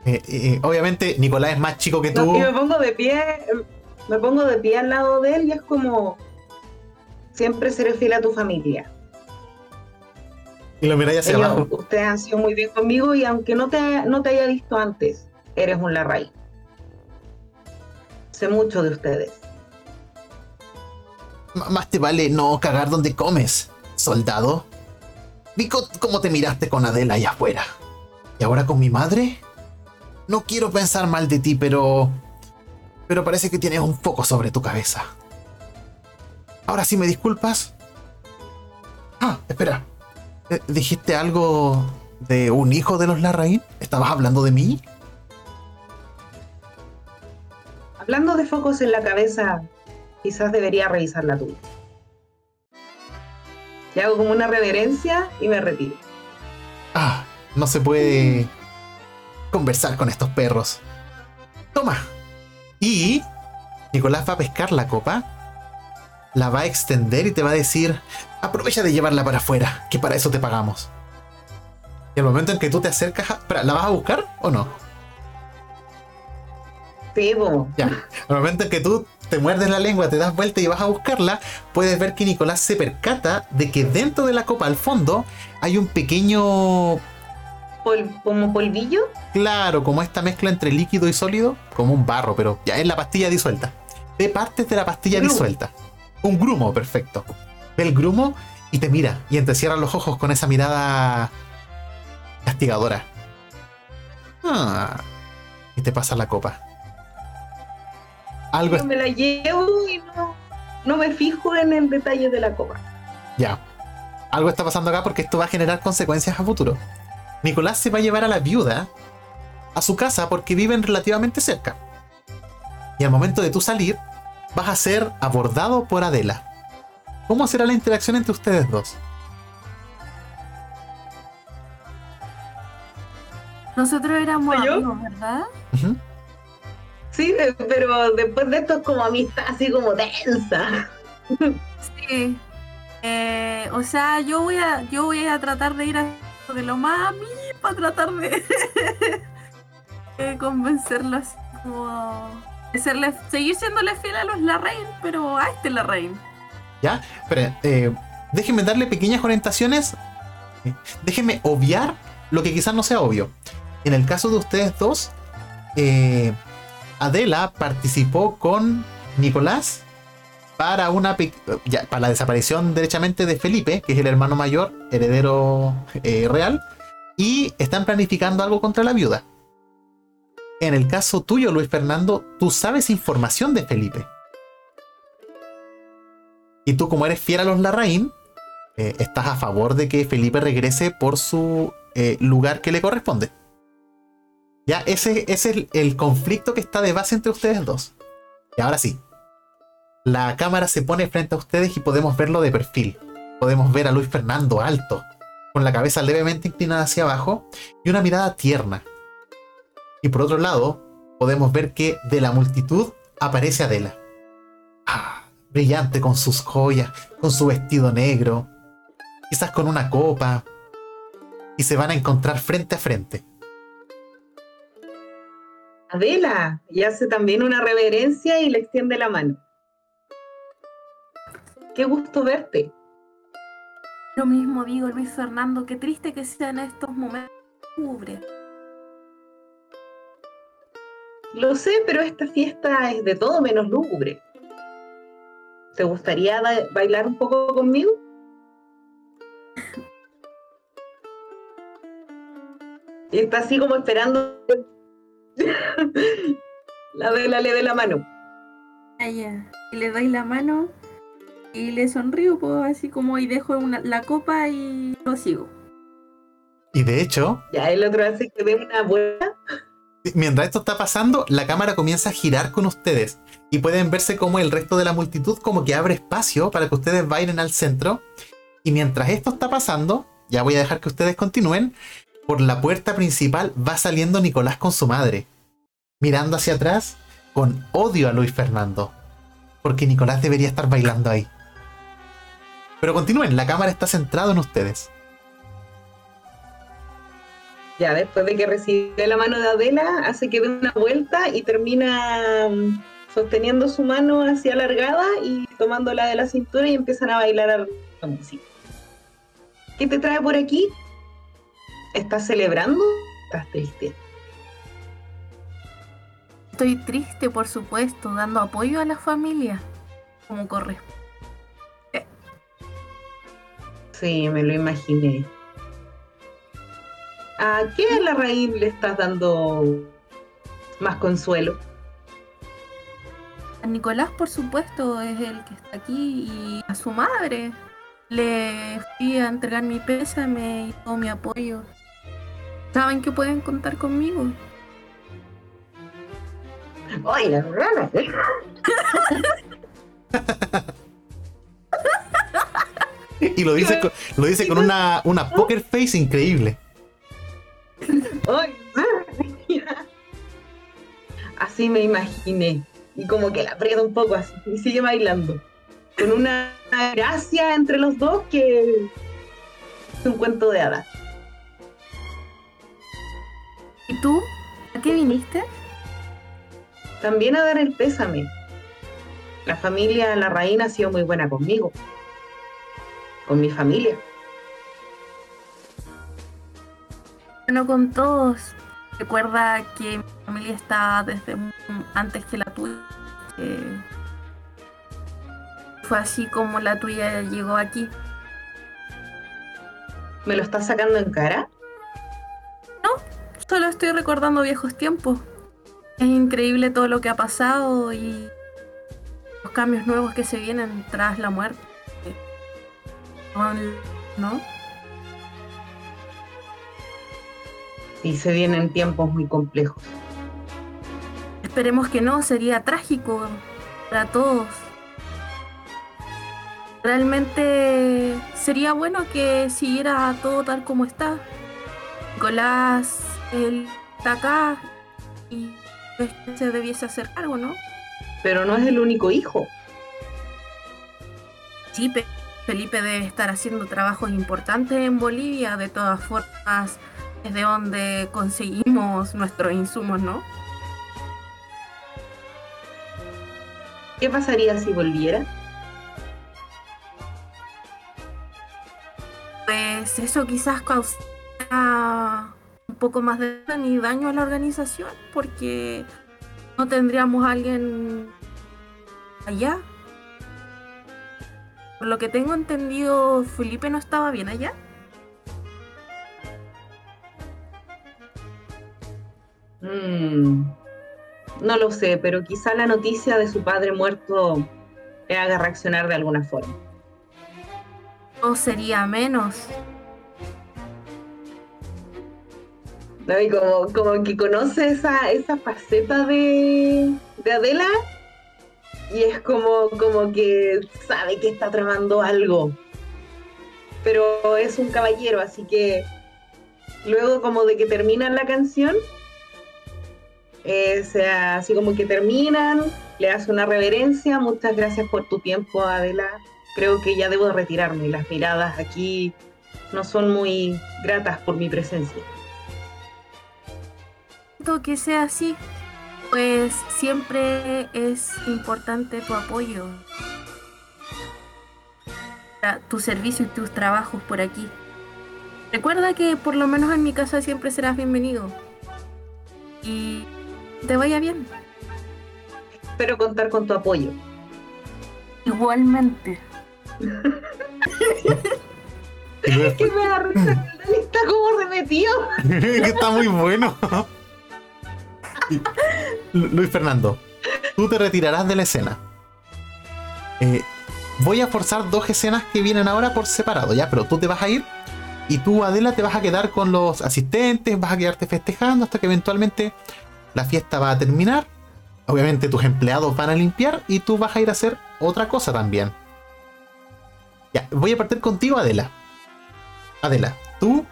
eh, eh, obviamente, Nicolás es más chico que tú. No, y me pongo de pie, em, me pongo de pie al lado de él y es como siempre seré fiel a tu familia. Y lo miráis hacia Ellos- abajo. ustedes han sido muy bien conmigo y aunque no te, no te haya visto antes, eres un Larray. Sé mucho de ustedes. M- Más te vale no cagar donde comes, soldado. Vi cómo te miraste con Adela allá afuera. ¿Y ahora con mi madre? no quiero pensar mal de ti, pero... Pero parece que tienes un foco sobre tu cabeza. Ahora sí me disculpas. Ah, espera. Eh, ¿Dijiste algo de un hijo de los Larraín? ¿Estabas hablando de mí? Hablando de focos en la cabeza, quizás debería revisar la tuya. Y hago como una reverencia y me retiro. Ah, no se puede conversar con estos perros. Toma. Y Nicolás va a pescar la copa, la va a extender y te va a decir, aprovecha de llevarla para afuera, que para eso te pagamos. Y al momento en que tú te acercas, a... Espera, ¿la vas a buscar o no? Sí, po. Ya. Al momento en que tú te muerdes la lengua, te das vuelta y vas a buscarla, puedes ver que Nicolás se percata de que dentro de la copa, al fondo, hay un pequeño Pol- como polvillo. Claro, como esta mezcla entre líquido y sólido, como un barro, pero ya es la pastilla disuelta. Ve partes de la pastilla disuelta. Un grumo, perfecto. Ve el grumo y te mira y entrecierra los ojos con esa mirada castigadora. Ah, y te pasa la copa. Algo Yo me la llevo y no, no me fijo en el detalle de la copa. Ya. Algo está pasando acá porque esto va a generar consecuencias a futuro. Nicolás se va a llevar a la viuda a su casa porque viven relativamente cerca. Y al momento de tú salir, vas a ser abordado por Adela. ¿Cómo será la interacción entre ustedes dos? Nosotros éramos amigos, ¿verdad? Sí, de- pero después de esto es como amistad así como densa. Sí. Eh, o sea, yo voy a, yo voy a tratar de ir a de lo más a mí para tratar de, de convencerlos como serle- seguir siéndole fiel a los Larraín, pero a este Larraín. ¿Ya? Pero eh, déjenme darle pequeñas orientaciones. Eh, Déjenme obviar lo que quizás no sea obvio. En el caso de ustedes dos, eh, Adela participó con Nicolás para una ya, para la desaparición derechamente de Felipe, que es el hermano mayor, heredero real, y están planificando algo contra la viuda. En el caso tuyo, Luis Fernando, tú sabes información de Felipe. Y tú, como eres fiel a los Larraín, eh, estás a favor de que Felipe regrese por su eh, lugar que le corresponde. Ya, ese, es el, el conflicto que está de base entre ustedes dos. Y ahora sí. La cámara se pone frente a ustedes y podemos verlo de perfil. Podemos ver a Luis Fernando alto, con la cabeza levemente inclinada hacia abajo y una mirada tierna. Y por otro lado, podemos ver que de la multitud aparece Adela. Ah, brillante con sus joyas, con su vestido negro, quizás con una copa, y se van a encontrar frente a frente. Adela, y hace también una reverencia y le extiende la mano. Qué gusto verte. Lo mismo digo, Luis Fernando, qué triste que sea en estos momentos. Lo sé, pero esta fiesta es de todo menos lúgubre. ¿Te gustaría ba- bailar un poco conmigo? Y está así como esperando. la Adela le dé la mano. Ah, ya. Y le doy la mano y le sonrío, pues así como y dejo una- la copa y lo sigo. Y de hecho, Ya el otro hace que dé una vuelta. Mientras esto está pasando, la cámara comienza a girar con ustedes. Y pueden verse como el resto de la multitud como que abre espacio para que ustedes bailen al centro. Y mientras esto está pasando, ya voy a dejar que ustedes continúen. Por la puerta principal va saliendo Nicolás con su madre, mirando hacia atrás con odio a Luis Fernando. Porque Nicolás debería estar bailando ahí. Pero continúen, la cámara está centrada en ustedes. Ya después de que recibe la mano de Adela, hace que dé una vuelta y termina mm, sosteniendo su mano así alargada y tomándola de la cintura y empiezan a bailar a la música. ¿Qué te trae por aquí? ¿Estás celebrando? ¿Estás triste? Estoy triste, por supuesto, dando apoyo a la familia, como corresponde. Sí, me lo imaginé. ¿A qué a la raíz le estás dando más consuelo. A Nicolás, por supuesto, es el que está aquí y a su madre. Le fui a entregar mi pésame y todo mi apoyo. Saben que pueden contar conmigo. Oye, Y lo dice con, lo dice con una, una poker face increíble. Ay, Así me imaginé. Y como que la aprieta un poco así. Y sigue bailando. Con una gracia entre los dos que es un cuento de hadas. ¿Y tú? ¿A qué viniste? También a dar el pésame. La familia La Reina ha sido muy buena conmigo. Con mi familia. Bueno, con todos. Recuerda que mi familia está desde antes que la tuya. fue así como la tuya llegó aquí. ¿Me lo estás sacando en cara? Solo estoy recordando viejos tiempos. Es increíble todo lo que ha pasado y los cambios nuevos que se vienen tras la muerte. ¿No? Sí, se vienen tiempos muy complejos. Esperemos que no, sería trágico para todos. Realmente sería bueno que siguiera todo tal como está. Nicolás, él está acá y se debiese hacer cargo, ¿no? Pero no es el único hijo. Sí, Pe- Felipe debe estar haciendo trabajos importantes en Bolivia, de todas formas es de donde conseguimos nuestros insumos, ¿no? ¿Qué pasaría si volviera? Pues eso quizás causará un poco más de daño y daño a la organización, porque no tendríamos a alguien allá. Por lo que tengo entendido, Felipe no estaba bien allá. Mm, no lo sé, pero quizá la noticia de su padre muerto le haga reaccionar de alguna forma. No sería menos. ¿no? Y como, como que conoce esa, esa faceta de, de Adela y es como, como que sabe que está tramando algo. Pero es un caballero, así que luego como de que terminan la canción, eh, sea así como que terminan, le hace una reverencia, muchas gracias por tu tiempo Adela, creo que ya debo retirarme, las miradas aquí no son muy gratas por mi presencia. Que sea así, pues siempre es importante tu apoyo. Tu servicio y tus trabajos por aquí. Recuerda que por lo menos en mi casa siempre serás bienvenido. Y te vaya bien. Espero contar con tu apoyo. Igualmente. Luego- Que me da risa que el Dani está como remetido. que está muy bueno. Luis Fernando, tú te retirarás de la escena. Eh, voy a forzar dos escenas que vienen ahora por separado, ya, pero tú te vas a ir y tú, Adela, te vas a quedar con los asistentes, vas a quedarte festejando hasta que eventualmente la fiesta va a terminar. Obviamente tus empleados van a limpiar y tú vas a ir a hacer otra cosa también. Ya, voy a partir contigo, Adela. Adela, tú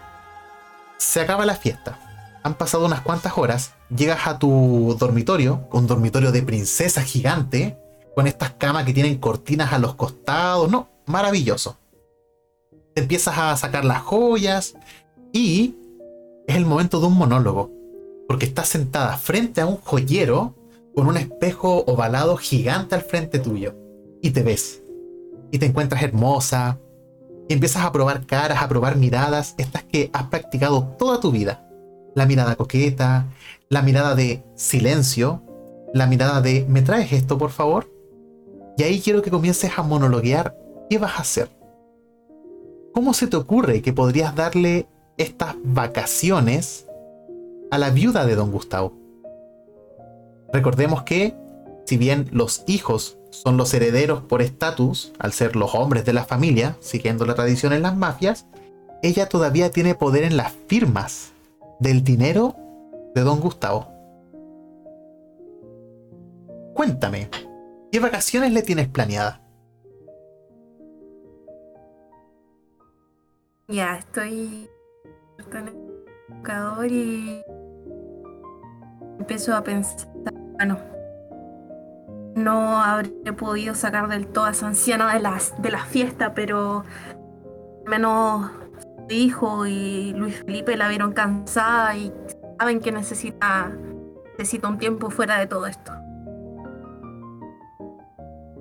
se acaba la fiesta. Han pasado unas cuantas horas. Llegas a tu dormitorio, un dormitorio de princesa gigante, con estas camas que tienen cortinas a los costados. No, maravilloso. Te empiezas a sacar las joyas y es el momento de un monólogo. Porque estás sentada frente a un joyero con un espejo ovalado gigante al frente tuyo. Y te ves. Y te encuentras hermosa, y empiezas a probar caras, a probar miradas, estas que has practicado toda tu vida. La mirada coqueta, la mirada de silencio, la mirada de ¿me traes esto por favor? Y ahí quiero que comiences a monologuear qué vas a hacer. ¿Cómo se te ocurre que podrías darle estas vacaciones a la viuda de don Gustavo? Recordemos que, si bien los hijos son los herederos por estatus, al ser los hombres de la familia, siguiendo la tradición en las mafias, ella todavía tiene poder en las firmas del dinero de don Gustavo. Cuéntame, ¿qué vacaciones le tienes planeada? Ya, estoy en el buscador y empiezo a pensar, bueno, no habré podido sacar del todo a esa anciana de las de la fiesta, pero al menos su hijo y Luis Felipe la vieron cansada y saben que necesita necesita un tiempo fuera de todo esto.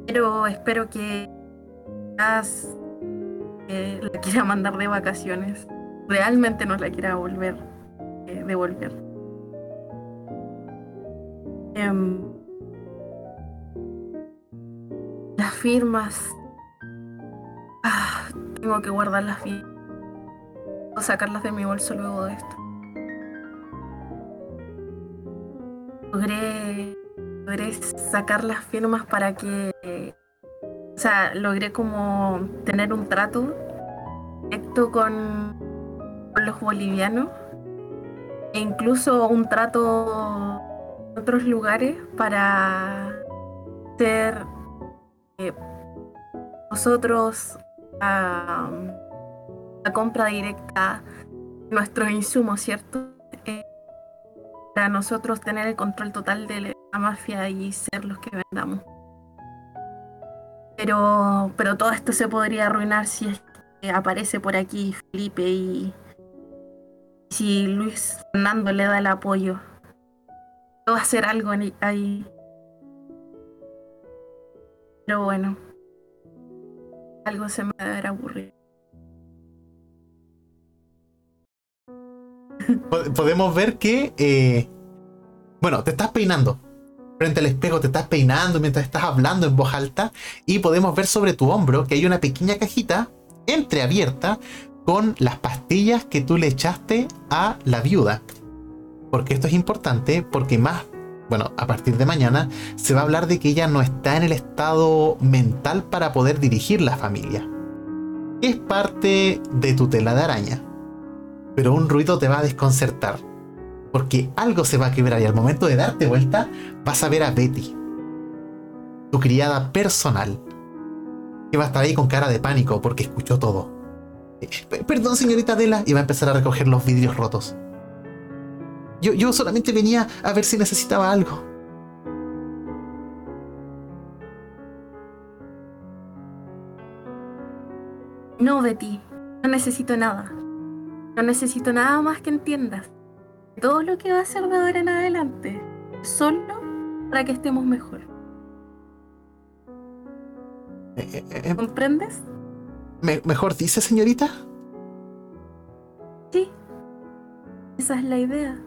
Pero espero que quizás que la quiera mandar de vacaciones. Realmente no la quiera volver, eh, devolver. Em, las firmas. Ah, tengo que guardar las firmas. O sacarlas de mi bolso luego de esto. Logré, logré sacar las firmas para que o sea, logré como tener un trato directo con, con los bolivianos e incluso un trato otros lugares para hacer eh, nosotros la compra directa de nuestros insumos, ¿cierto? Eh, para nosotros tener el control total de la mafia y ser los que vendamos. Pero, pero todo esto se podría arruinar si es que aparece por aquí Felipe y si Luis Fernando le da el apoyo. A hacer algo ahí. Pero bueno, algo se me va a ver aburrido. Podemos ver que, eh, bueno, te estás peinando frente al espejo te estás peinando mientras estás hablando en voz alta y podemos ver sobre tu hombro que hay una pequeña cajita entreabierta con las pastillas que tú le echaste a la viuda. Porque esto es importante porque más, bueno, a partir de mañana se va a hablar de que ella no está en el estado mental para poder dirigir la familia. Es parte de tu tela de araña. Pero un ruido te va a desconcertar porque algo se va a quebrar y al momento de darte vuelta vas a ver a Betty, tu criada personal, que va a estar ahí con cara de pánico porque escuchó todo. Eh, perdón, señorita Adela, y va a empezar a recoger los vidrios rotos. Yo, yo solamente venía a ver si necesitaba algo. No, Betty, no necesito nada. No necesito nada más que entiendas todo lo que va a ser de ahora en adelante, solo para que estemos mejor. Eh, eh, eh, ¿Comprendes? ¿Mejor dice, señorita? Sí. Esa es la idea.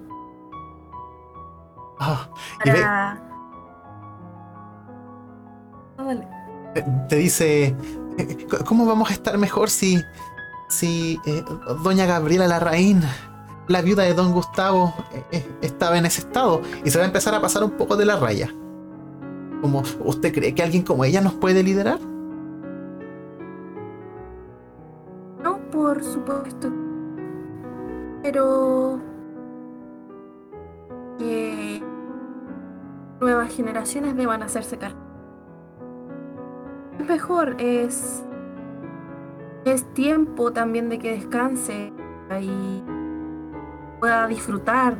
Ah, para... Te dice, ¿cómo vamos a estar mejor si, si doña Gabriela Larraín la viuda de don Gustavo eh, eh, estaba en ese estado y se va a empezar a pasar un poco de la raya. Como, ¿usted cree que alguien como ella nos puede liderar? No, por supuesto. Pero generaciones deban hacerse cargo. Es mejor, es es tiempo también de que descanse y pueda disfrutar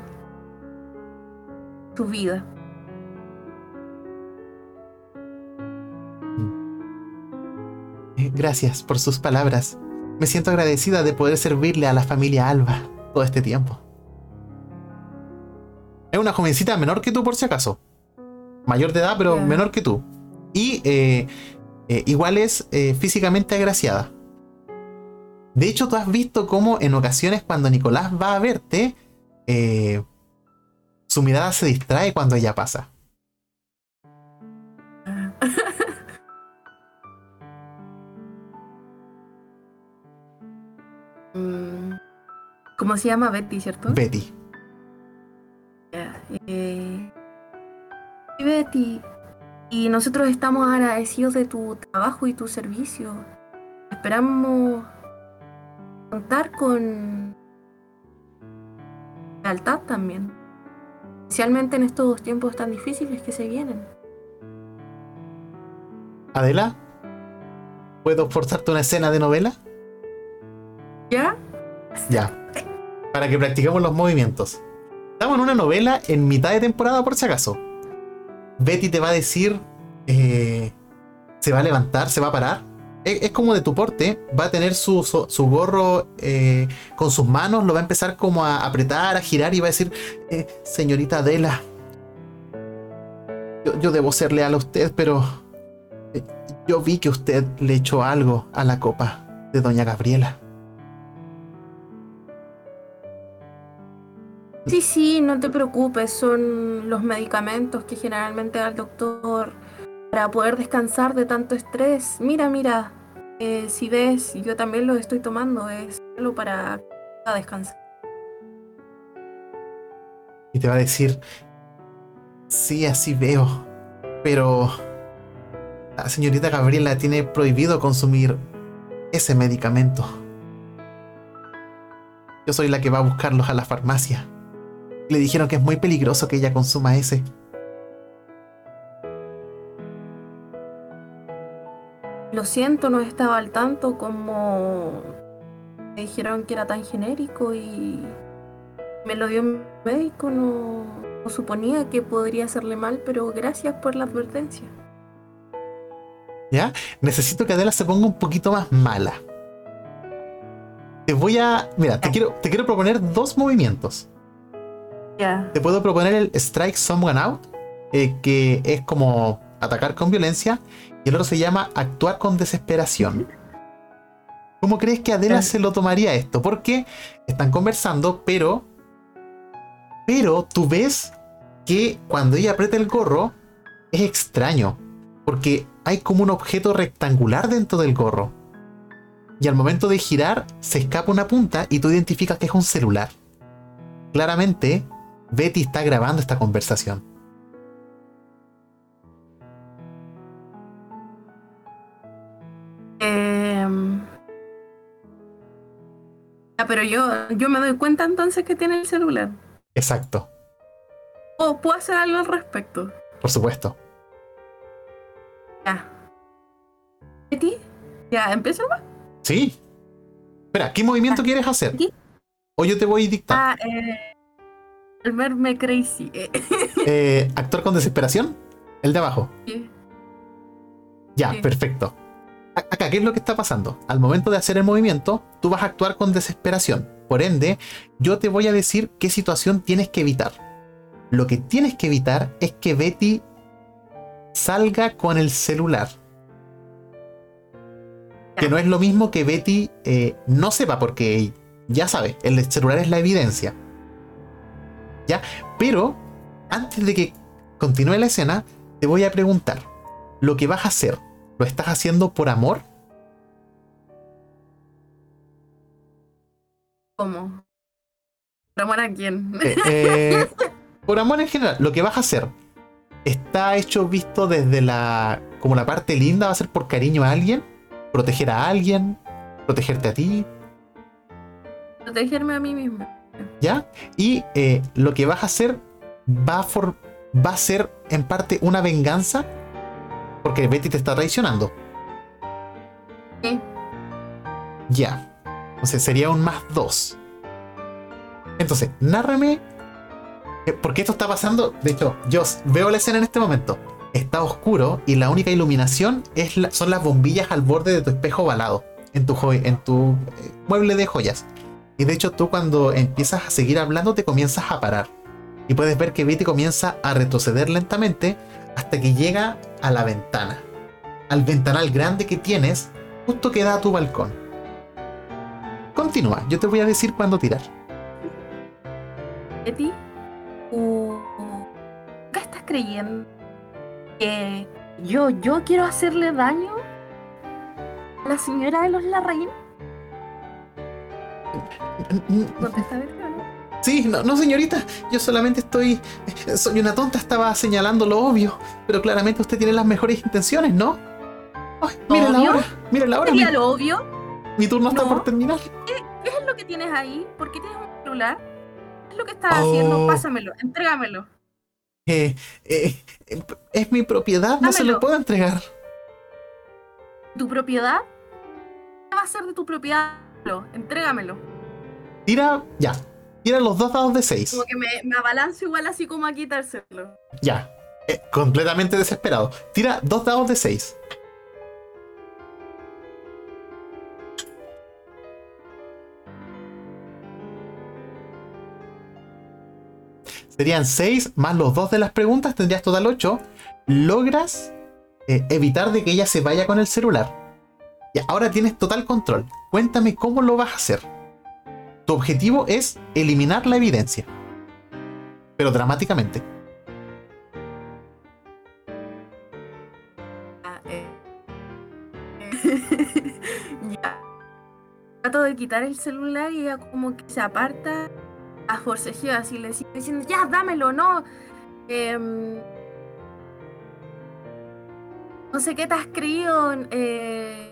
su vida. Eh, gracias por sus palabras. Me siento agradecida de poder servirle a la familia Alba todo este tiempo. Es una jovencita menor que tú por si acaso. Mayor de edad, pero menor que tú. Y eh, eh, igual es físicamente agraciada. De hecho, tú has visto cómo en ocasiones cuando Nicolás va a verte, eh, su mirada se distrae cuando ella pasa. Mm, ¿Cómo se llama Betty, cierto? Betty. Eh, Betty. Y nosotros estamos agradecidos de tu trabajo y tu servicio. Esperamos contar con lealtad también. Especialmente en estos tiempos tan difíciles que se vienen. Adela, ¿puedo forzarte una escena de novela? ¿Ya? Ya. Para que practiquemos los movimientos. Estamos en una novela en mitad de temporada, por si acaso. Betty te va a decir. eh, se va a levantar, se va a parar. Es, como de tu porte. Va a tener su, su- gorro eh, con sus manos. Lo va a empezar como a apretar, a girar y va a decir: eh, Señorita Adela. Yo, yo debo ser leal a usted, pero. yo vi que usted le echó algo a la copa de Doña Gabriela. Sí, sí, no te preocupes. Son los medicamentos que generalmente da el doctor para poder descansar de tanto estrés. Mira, mira. eh, si ves, yo también los estoy tomando. Es solo para descansar. y te va a decir, sí, así veo, pero la señorita Gabriela tiene prohibido consumir ese medicamento. Yo soy la que va a buscarlos a la farmacia. Le dijeron que es muy peligroso que ella consuma ese. Lo siento, no estaba al tanto como me dijeron que era tan genérico y me lo dio mi médico. No, no suponía que podría hacerle mal, pero gracias por la advertencia. ¿Ya? Necesito que Adela se ponga un poquito más mala. Te voy a... Mira, te quiero, te quiero proponer dos movimientos. Te puedo proponer el Strike Someone Out, eh, que es como atacar con violencia, y el otro se llama actuar con desesperación. ¿Cómo crees que Adela se lo tomaría esto? Porque están conversando, pero. Pero tú ves que cuando ella aprieta el gorro, es extraño. Porque hay como un objeto rectangular dentro del gorro. Y al momento de girar, se escapa una punta y tú identificas que es un celular. Claramente, Betty está grabando esta conversación. Em, ah, pero yo, yo me doy cuenta entonces que tiene el celular. Exacto, ¿O puedo hacer algo al respecto? por supuesto. Ya. ¿Betty? Ya, empieza nomás. Sí. Espera, ¿qué movimiento Ah, quieres hacer? aquí. O yo te voy a dictar. Ah, eh, al verme crazy. eh, Eh, ¿Actuar con desesperación? El de abajo. sí. Ya, Sí. perfecto. Acá, ¿qué es lo que está pasando? Al momento de hacer el movimiento, tú vas a actuar con desesperación. Por ende, yo te voy a decir qué situación tienes que evitar. Lo que tienes que evitar es que Betty salga con el celular. Que no es lo mismo que Betty eh, no sepa, porque ya sabe, el celular es la evidencia. ¿Ya? Pero, antes de que continúe la escena, te voy a preguntar, ¿lo que vas a hacer, lo estás haciendo por amor? ¿Cómo? ¿Por amor a quién? Eh, eh, por amor en general, lo que vas a hacer, ¿está hecho visto desde la... como la parte linda, va a ser por cariño a alguien? ¿Proteger a alguien? ¿Protegerte a ti? Protegerme a mí misma. ¿Ya? Y eh, lo que vas a hacer va a, for- va a ser en parte una venganza porque Betty te está traicionando. Sí. Ya. Entonces sería un más dos. Entonces, nárrame. eh, Porque esto está pasando. De hecho, yo veo la escena en este momento. Está oscuro y la única iluminación es la- son las bombillas al borde de tu espejo ovalado. En tu, joy- en tu eh, mueble de joyas. Y de hecho, tú cuando empiezas a seguir hablando, te comienzas a parar. Y puedes ver que Betty comienza a retroceder lentamente hasta que llega a la ventana. Al ventanal grande que tienes, justo que da a tu balcón. Continúa, yo te voy a decir cuándo tirar. Betty, ¿tú estás creyendo? ¿Que yo, yo quiero hacerle daño a la señora de los Larraín? Betty, ¿o no? Sí, no, no, señorita, yo solamente estoy... eh, Soy una tonta, estaba señalando lo obvio, pero claramente usted tiene las mejores intenciones, ¿no? Ay, mira la hora, mira la hora, mi, ¿Sería lo obvio? mi turno está No. por terminar. ¿Qué es lo que tienes ahí? ¿Por qué tienes un celular? ¿Qué es lo que estás Oh. haciendo? Pásamelo, entrégamelo. Eh, eh, eh, es mi propiedad, no se Dámelo. lo puedo entregar. ¿Tu propiedad? ¿Qué va a ser de tu propiedad? Entrégamelo. Tira, ya, tira los dos dados de 6. Como que me, me abalanzo igual así como a quitárselo. Ya, eh, completamente desesperado. Tira dos dados de 6. Serían 6 más los dos de las preguntas, tendrías total 8. Logras eh, evitar de que ella se vaya con el celular. Y ahora tienes total control. Cuéntame cómo lo vas a hacer. Tu objetivo es eliminar la evidencia. Pero dramáticamente. Ah, eh. Ya. Trato de quitar el celular y ella como que se aparta a forcejeo así le sigo diciendo, ya, dámelo, no. Em, no sé qué te has creído. Eh,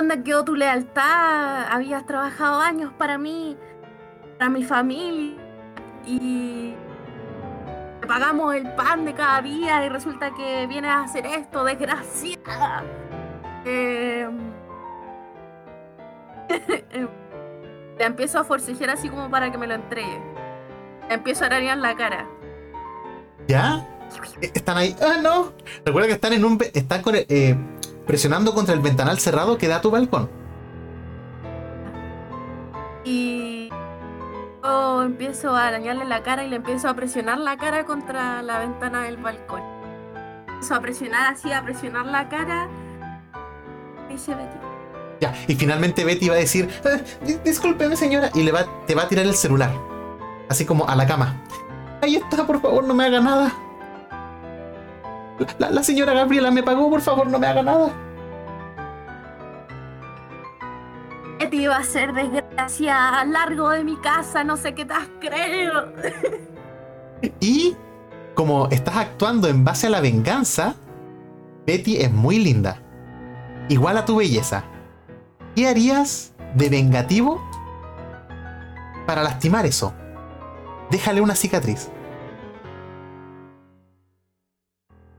¿Dónde quedó tu lealtad? Habías trabajado años para mí, para mi familia. Y te pagamos el pan de cada día y resulta que vienes a hacer esto, desgraciada. Em, le empiezo a forcejear así como para que me lo entregue. Le empiezo a arañar la cara. ¿Ya? Eh, Están ahí. ¡Ah, no! Recuerda que están en un. Están con el- eh, presionando contra el ventanal cerrado que da a tu balcón. Y yo empiezo a arañarle la cara y le empiezo a presionar la cara contra la ventana del balcón. Empiezo a presionar así, a presionar la cara. Y se metió. Ya. Y finalmente Betty va a decir: "Ah, di- Discúlpeme, señora. Y le va, te va a tirar el celular. Así como a la cama. Ahí está, por favor, no me haga nada. La, la señora Gabriela me pagó, por favor, no me haga nada. ¿Qué te iba a hacer desgracia? Largo de mi casa, no sé qué te has creído. Y como estás actuando en base a la venganza, Betty es muy linda. Igual a tu belleza. ¿Qué harías de vengativo para lastimar eso? Déjale una cicatriz.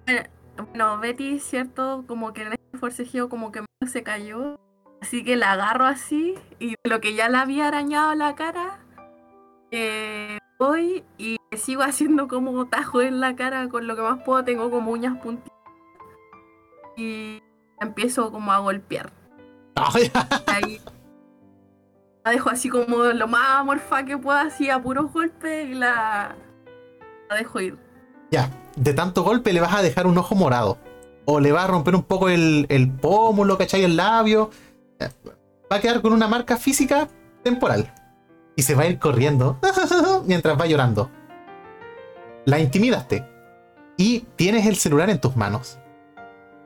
Bueno, Betty, cierto, como que en este forcejeo como que se cayó. Así que la agarro así y lo que ya le había arañado la cara, eh, voy y sigo haciendo como tajo en la cara con lo que más puedo. Tengo como uñas puntitas. Y la empiezo como a golpear. Ahí la dejo así como lo más amorfa que pueda, así a puros golpes y la, la dejo ir. Ya, de tanto golpe le vas a dejar un ojo morado. O le vas a romper un poco el, el pómulo, ¿cachai? El labio. Va a quedar con una marca física temporal. Y se va a ir corriendo mientras va llorando. La intimidaste. Y tienes el celular en tus manos.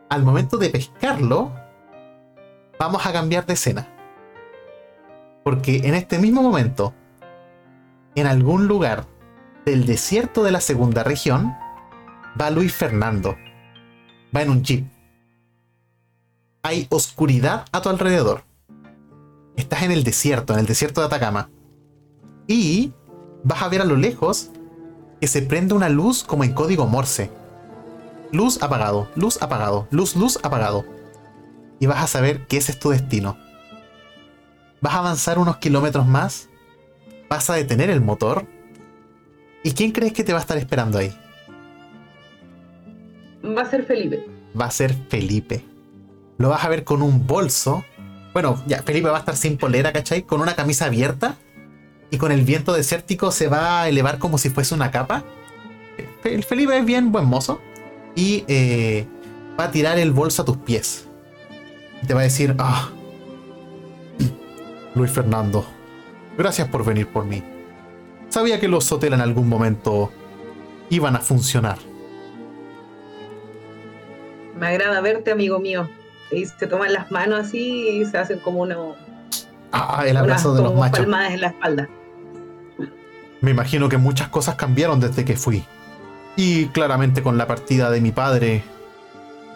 Al momento de pescarlo, vamos a cambiar de escena. Porque en este mismo momento, en algún lugar del desierto de la segunda región, va Luis Fernando. Va en un jeep. Hay oscuridad a tu alrededor. Estás en el desierto, en el desierto de Atacama. Y vas a ver a lo lejos que se prende una luz como en código Morse. Luz apagado, luz apagado, luz, luz apagado. Y vas a saber que ese es tu destino. Vas a avanzar unos kilómetros más. Vas a detener el motor. ¿Y quién crees que te va a estar esperando ahí? Va a ser Felipe. Va a ser Felipe. Lo vas a ver con un bolso. Bueno, ya, Felipe va a estar sin polera, ¿cachai? Con una camisa abierta. Y con el viento desértico se va a elevar como si fuese una capa. El Felipe es bien buen mozo. Y eh, va a tirar el bolso a tus pies. Y te va a decir, ah, Luis Fernando, gracias por venir por mí. Sabía que los hoteles en algún momento iban a funcionar. Me agrada verte, amigo mío. Y se toman las manos así y se hacen como una, Ah, el unas abrazo de los machos. palmadas en la espalda. Me imagino que muchas cosas cambiaron desde que fui. Y claramente con la partida de mi padre,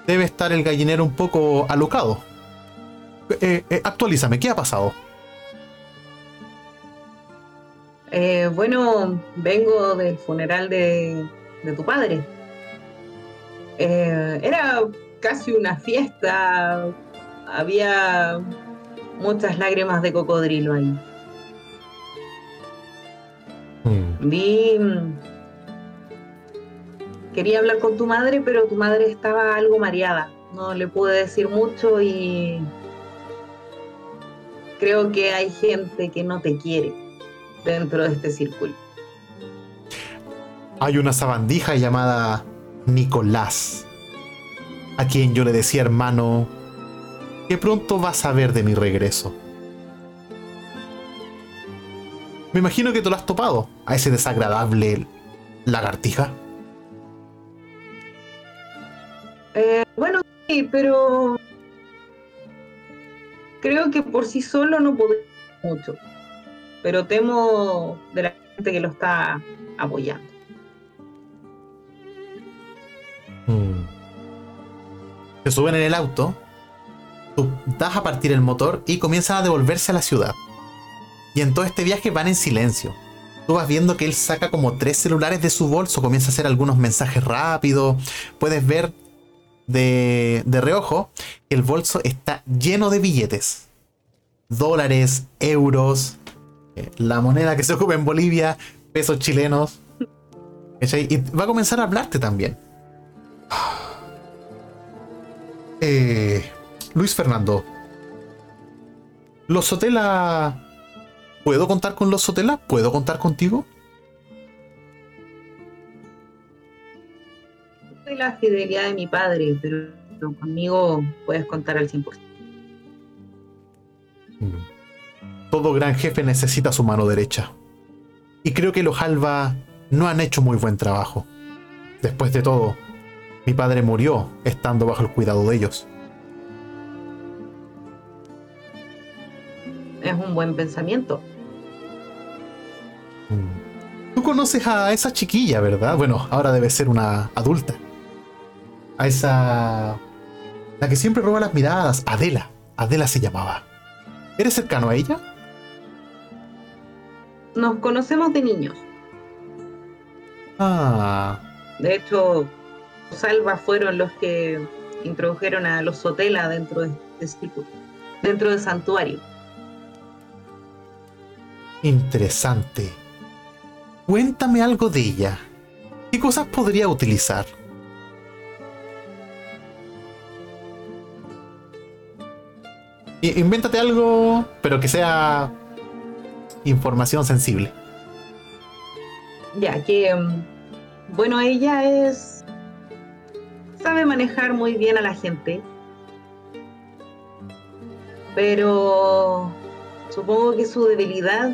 debe estar el gallinero un poco alocado. Eh, eh, actualízame, ¿qué ha pasado? Eh, bueno, vengo del funeral de, de tu padre. Eh, era casi una fiesta. Había muchas lágrimas de cocodrilo ahí. Mm. Vi. Quería hablar con tu madre, pero tu madre estaba algo mareada. No le pude decir mucho y. Creo que hay gente que no te quiere dentro de este círculo. Hay una sabandija llamada Nicolás, a quien yo le decía hermano, que pronto vas a ver de mi regreso. Me imagino que tú lo has topado, a ese desagradable lagartija. Eh, bueno, sí, pero creo que por sí solo no podría mucho. Pero temo de la gente que lo está apoyando. Mm. Se suben en el auto, tú das a partir el motor y comienzan a devolverse a la ciudad. Y en todo este viaje van en silencio. Tú vas viendo que él saca como tres celulares de su bolso, comienza a hacer algunos mensajes rápidos. Puedes ver de, de reojo que el bolso está lleno de billetes. Dólares, euros, la moneda que se ocupa en Bolivia, pesos chilenos. ¿Cachai? Y va a comenzar a hablarte también. Eh, Luis Fernando. ¿Los Sotela. ¿Puedo contar con los Sotela? ¿Puedo contar contigo? Soy la fidelidad de mi padre, pero conmigo puedes contar al 100%. Mm. Todo gran jefe necesita su mano derecha. Y creo que los Alba no han hecho muy buen trabajo. Después de todo, mi padre murió estando bajo el cuidado de ellos. Es un buen pensamiento. Mm. Tú conoces a esa chiquilla, ¿verdad? Bueno, ahora debe ser una adulta. A esa... La que siempre roba las miradas. Adela. Adela se llamaba. ¿Eres cercano a ella? Nos conocemos de niños. Ah. De hecho, los Alba fueron los que introdujeron a los Sotela dentro de este dentro del santuario. Interesante. Cuéntame algo de ella. ¿Qué cosas podría utilizar? I- Invéntate algo, pero que sea información sensible. Ya que, mm, bueno, ella es... sabe manejar muy bien a la gente. Pero supongo que su debilidad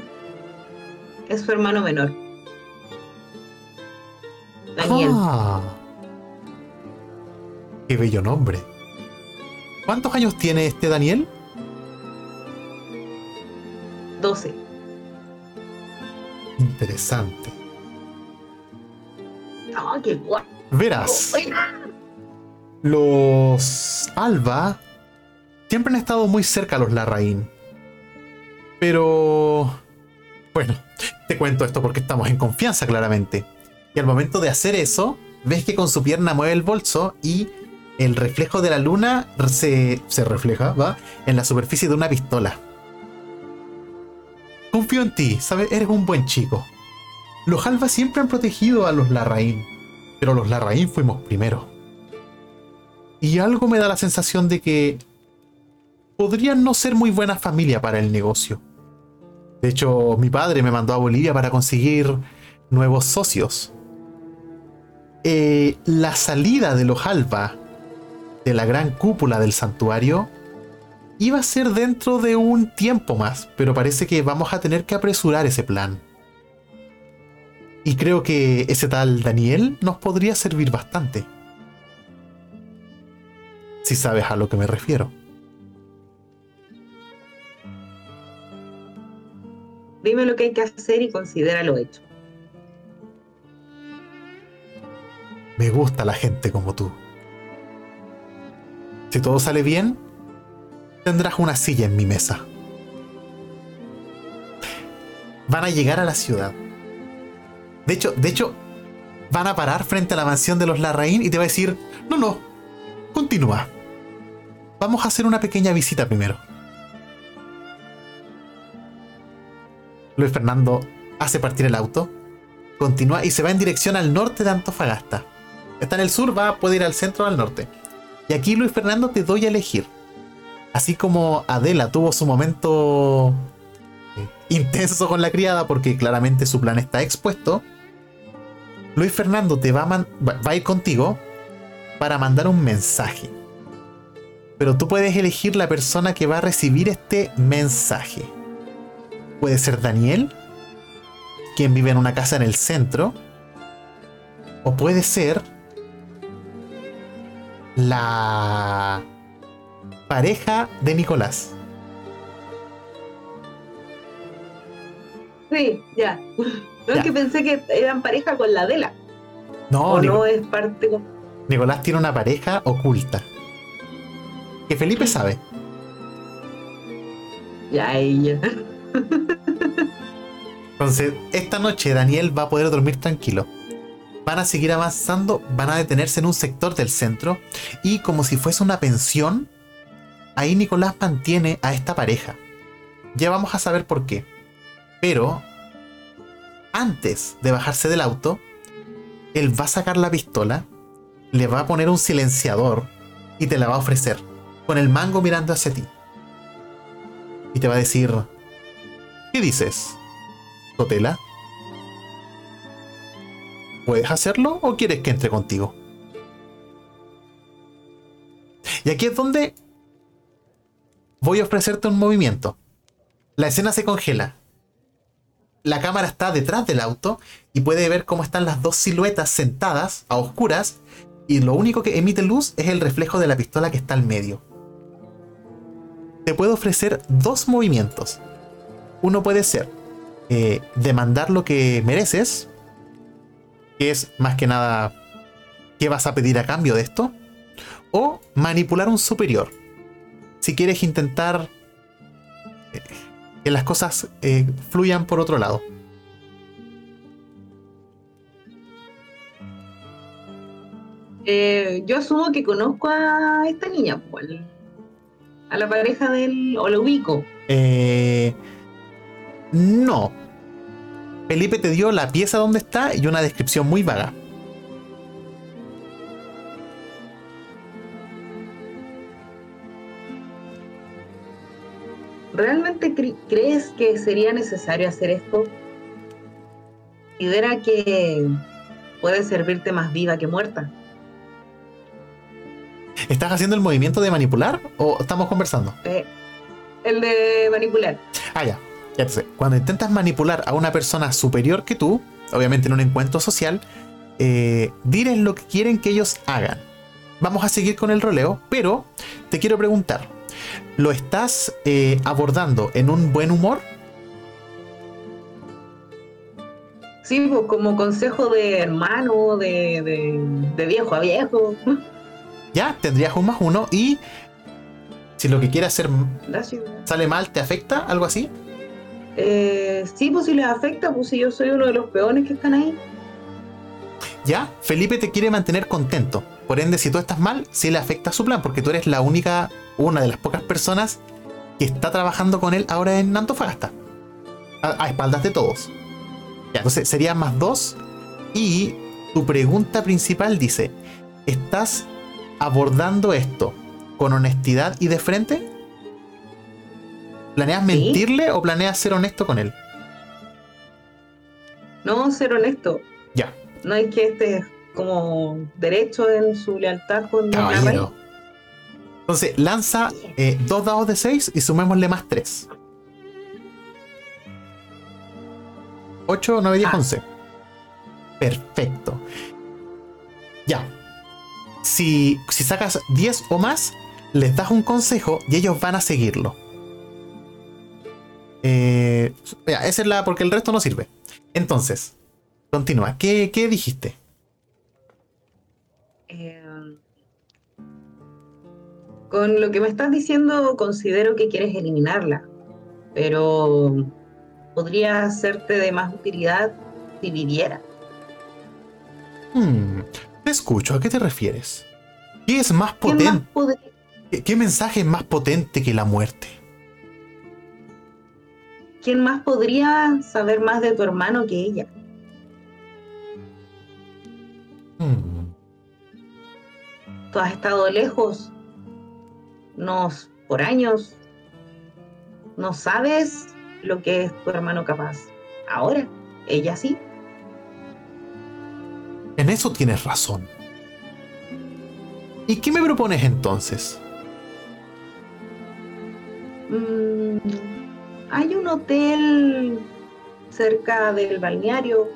es su hermano menor. Daniel. Ah. Qué bello nombre. ¿Cuántos años tiene este Daniel? 12. Interesante. ¡Oh, qué guapo! Verás. Los Alba siempre han estado muy cerca a los Larraín. Pero... Bueno, te cuento esto porque estamos en confianza claramente. Y al momento de hacer eso, ves que con su pierna mueve el bolso y el reflejo de la luna se, se refleja, ¿va? En la superficie de una pistola. Confío en ti, ¿sabes? Eres un buen chico. Los Alba siempre han protegido a los Larraín, pero los Larraín fuimos primero. Y algo me da la sensación de que podrían no ser muy buena familia para el negocio. De hecho, mi padre me mandó a Bolivia para conseguir nuevos socios. Eh, la salida de los Alba de la gran cúpula del santuario iba a ser dentro de un tiempo más, pero parece que vamos a tener que apresurar ese plan. Y creo que ese tal Daniel nos podría servir bastante. Si sabes a lo que me refiero. Dime lo que hay que hacer y considera lo hecho. Me gusta la gente como tú. Si todo sale bien, tendrás una silla en mi mesa. Van a llegar a la ciudad. De hecho, de hecho, van a parar frente a la mansión de los Larraín y te va a decir, no, no, continúa. Vamos a hacer una pequeña visita primero. Luis Fernando hace partir el auto, continúa y se va en dirección al norte de Antofagasta. Está en el sur, va poder ir al centro o al norte. Y aquí Luis Fernando te doy a elegir. Así como Adela tuvo su momento eh, intenso con la criada porque claramente su plan está expuesto, Luis Fernando te va a, va a ir contigo para mandar un mensaje. Pero tú puedes elegir la persona que va a recibir este mensaje. Puede ser Daniel, quien vive en una casa en el centro, o puede ser la pareja de Nicolás. Sí, ya. No Ya. es que pensé que eran pareja con la Adela. No, o no es parte con... Nicolás tiene una pareja oculta. Que Felipe sabe. Ya ella. Entonces, esta noche Daniel va a poder dormir tranquilo. Van a seguir avanzando, van a detenerse en un sector del centro y como si fuese una pensión, ahí Nicolás mantiene a esta pareja. Ya vamos a saber por qué. Pero, antes de bajarse del auto, él va a sacar la pistola, le va a poner un silenciador y te la va a ofrecer, con el mango mirando hacia ti. Y te va a decir, ¿qué dices? Sotela? ¿Puedes hacerlo o quieres que entre contigo? Y aquí es donde voy a ofrecerte un movimiento. La escena se congela. La cámara está detrás del auto y puede ver cómo están las dos siluetas sentadas a oscuras y lo único que emite luz es el reflejo de la pistola que está al medio. Te puedo ofrecer dos movimientos. Uno puede ser eh, demandar lo que mereces, que es más que nada qué vas a pedir a cambio de esto, o manipular un superior. Si quieres intentar eh, que las cosas eh, fluyan por otro lado. Eh, yo asumo que conozco a esta niña, pues, a la pareja del. o la ubico. Eh, no. Felipe te dio la pieza donde está y una descripción muy vaga. ¿Realmente cre- crees que sería necesario hacer esto? Considera que puede servirte más viva que muerta. ¿Estás haciendo el movimiento de manipular o estamos conversando? Eh, el de manipular. Ah, ya. Ya te sé. Cuando intentas manipular a una persona superior que tú, obviamente en un encuentro social, eh, diles lo que quieren que ellos hagan. Vamos a seguir con el roleo, pero te quiero preguntar, ¿lo estás eh, abordando en un buen humor? Sí, pues como consejo de hermano, de, de, de viejo a viejo. Ya, tendrías un más uno y si lo que quieres hacer sale mal, ¿te afecta? ¿Algo así? Eh, sí, pues si les afecta, pues si yo soy uno de los peones que están ahí. Ya, Felipe te quiere mantener contento. Por ende, si tú estás mal, sí le afecta su plan, porque tú eres la única, una de las pocas personas que está trabajando con él ahora en Antofagasta. A, a espaldas de todos. Ya, entonces sería más dos. Y tu pregunta principal dice: ¿Estás abordando esto con honestidad y de frente? ¿Planeas Sí. mentirle o planeas ser honesto con él? No, ser honesto. Ya, No es que esté como derecho en su lealtad con caballero. Entonces, lanza eh, dos dados de 6 y sumémosle más 3. 8, 9, 10, Ah. 11. Perfecto. Ya. Si, si sacas 10 o más, les das un consejo y ellos van a seguirlo. Eh, ya, esa es la. porque el resto no sirve. Entonces, continúa. ¿Qué, qué dijiste? Eh, con lo que me estás diciendo, considero que quieres eliminarla, pero podría hacerte de más utilidad si viviera. Hmm, te escucho, ¿a qué te refieres? ¿Qué es más ¿Quién más potente? podría- ¿Qué, qué mensaje es más potente que la muerte? ¿Quién más podría saber más de tu hermano que ella? Hmm, Tú has estado lejos, nos por años, no sabes lo que es tu hermano capaz. Ahora, ella sí. en eso tienes razón. ¿Y qué me propones entonces? Mm, hay un hotel cerca del balneario,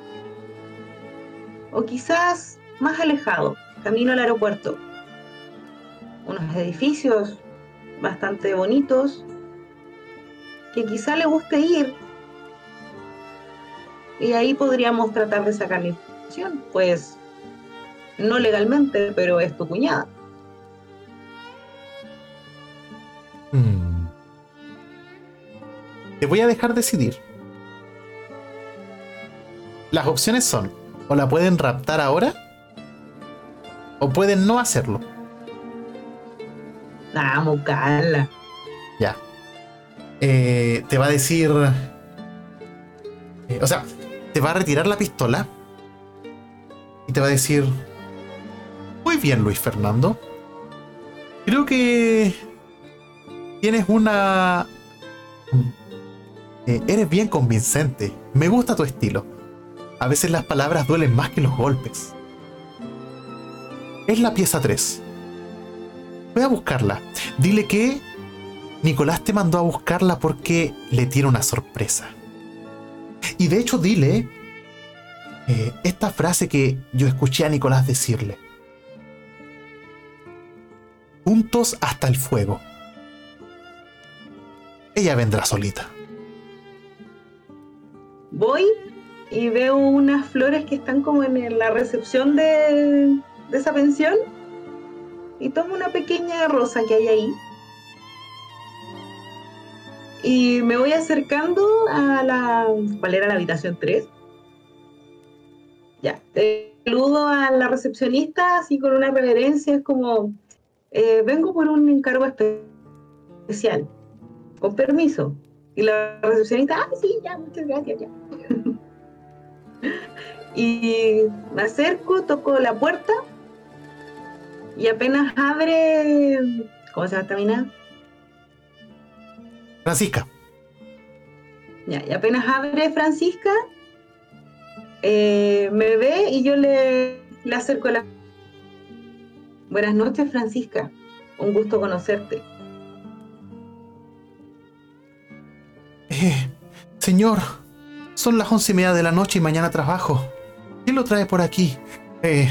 o quizás más alejado, camino al aeropuerto. Unos edificios bastante bonitos que quizá le guste ir. Y ahí podríamos tratar de sacar la información, pues no legalmente, pero es tu cuñada. Hmm. Te voy a dejar decidir. Las opciones son, o la pueden raptar ahora, o pueden no hacerlo. Vamos, Carla. Ya. Eh, te va a decir... eh, o sea, te va a retirar la pistola. Y te va a decir... Muy bien, Luis Fernando. Creo que... Tienes una... Eh, eres bien convincente. Me gusta tu estilo. A veces las palabras duelen más que los golpes. Es la pieza 3. Voy a buscarla. Dile que Nicolás te mandó a buscarla porque le tiene una sorpresa. Y de hecho dile eh, esta frase que yo escuché a Nicolás decirle. Juntos hasta el fuego. Ella vendrá solita. Voy y veo unas flores que están como en la recepción de, de esa pensión y tomo una pequeña rosa que hay ahí y me voy acercando a la... ¿Cuál era la habitación 3? Ya, saludo a la recepcionista así con una reverencia, es como, eh, vengo por un encargo espe- especial, con permiso. Y la recepcionista, ah, sí, ya, muchas gracias, ya. y me acerco, toco la puerta y apenas abre, ¿cómo se llama esta mina? Francisca, Ya, y apenas abre Francisca, eh, me ve y yo le, le acerco la... Buenas noches, Francisca. Un gusto conocerte. eh, señor, son las once y media de la noche y mañana trabajo. ¿Quién lo trae por aquí? Eh,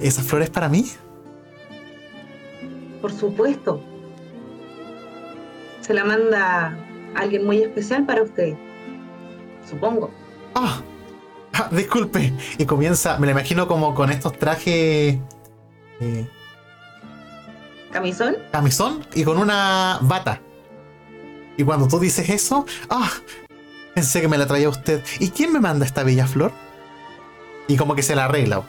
¿Esas flores para mí? Por supuesto. Se la manda alguien muy especial para usted. Supongo. Ah, ah, disculpe. Y comienza, me la imagino como con estos trajes eh, ¿Camisón? camisón y con una bata. Y cuando tú dices eso, ah, pensé que me la traía usted. ¿Y quién me manda esta bella flor? Y como que se la arregla.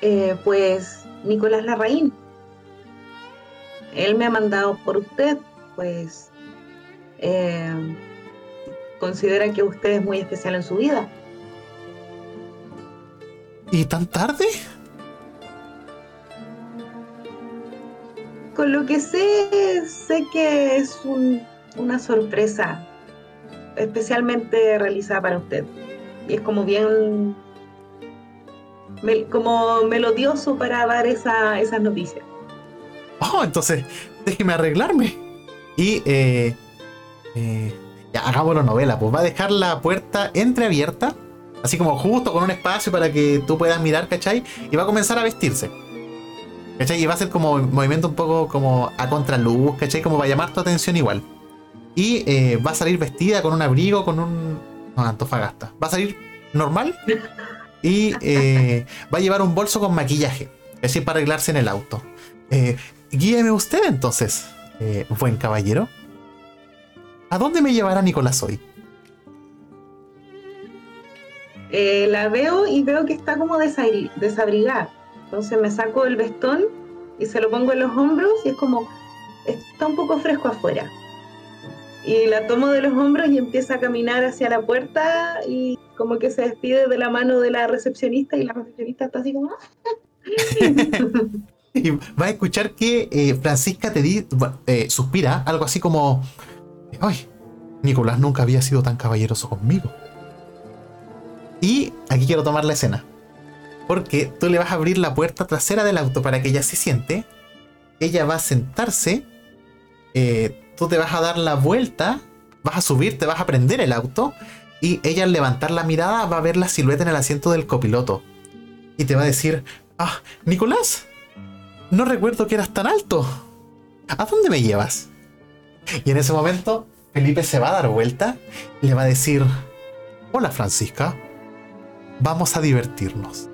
Eh, pues Nicolás Larraín. Él me ha mandado por usted, pues eh, considera que usted es muy especial en su vida. ¿Y tan tarde? Con lo que sé, sé que es un- una sorpresa especialmente realizada para usted. Y es como bien, mel- como melodioso para dar esa, esas noticias. Oh, entonces, déjeme arreglarme. Y, eh, eh, ya, hagámoslo novela, pues va a dejar la puerta entreabierta, así como justo con un espacio para que tú puedas mirar, ¿cachai? Y va a comenzar a vestirse. ¿Cachai? Y va a ser como un movimiento un poco como a contraluz, ¿cachai? Como para llamar tu atención igual. Y eh, va a salir vestida con un abrigo, con un... No, Antofagasta. Va a salir normal. y eh, va a llevar un bolso con maquillaje, es decir, para arreglarse en el auto. Eh, guíeme usted entonces, eh, buen caballero. ¿A dónde me llevará Nicolás hoy? Eh, la veo y veo que está como desabri- desabrigada. Entonces me saco el vestón y se lo pongo en los hombros y es como, está un poco fresco afuera. Y la tomo de los hombros y empieza a caminar hacia la puerta y como que se despide de la mano de la recepcionista y la recepcionista está así como... "Ah". Y va a escuchar que eh, Francisca te di, eh, suspira, algo así como: ¡Ay! Nicolás nunca había sido tan caballeroso conmigo. Y aquí quiero tomar la escena. Porque tú le vas a abrir la puerta trasera del auto para que ella se siente. Ella va a sentarse. eh, tú te vas a dar la vuelta. Vas a subir, te vas a prender el auto. Y ella al levantar la mirada va a ver la silueta en el asiento del copiloto. Y te va a decir: Ah, Nicolás, no recuerdo que eras tan alto. ¿A dónde me llevas? Y en ese momento, Felipe se va a dar vuelta y le va a decir: Hola, Francisca. Vamos a divertirnos.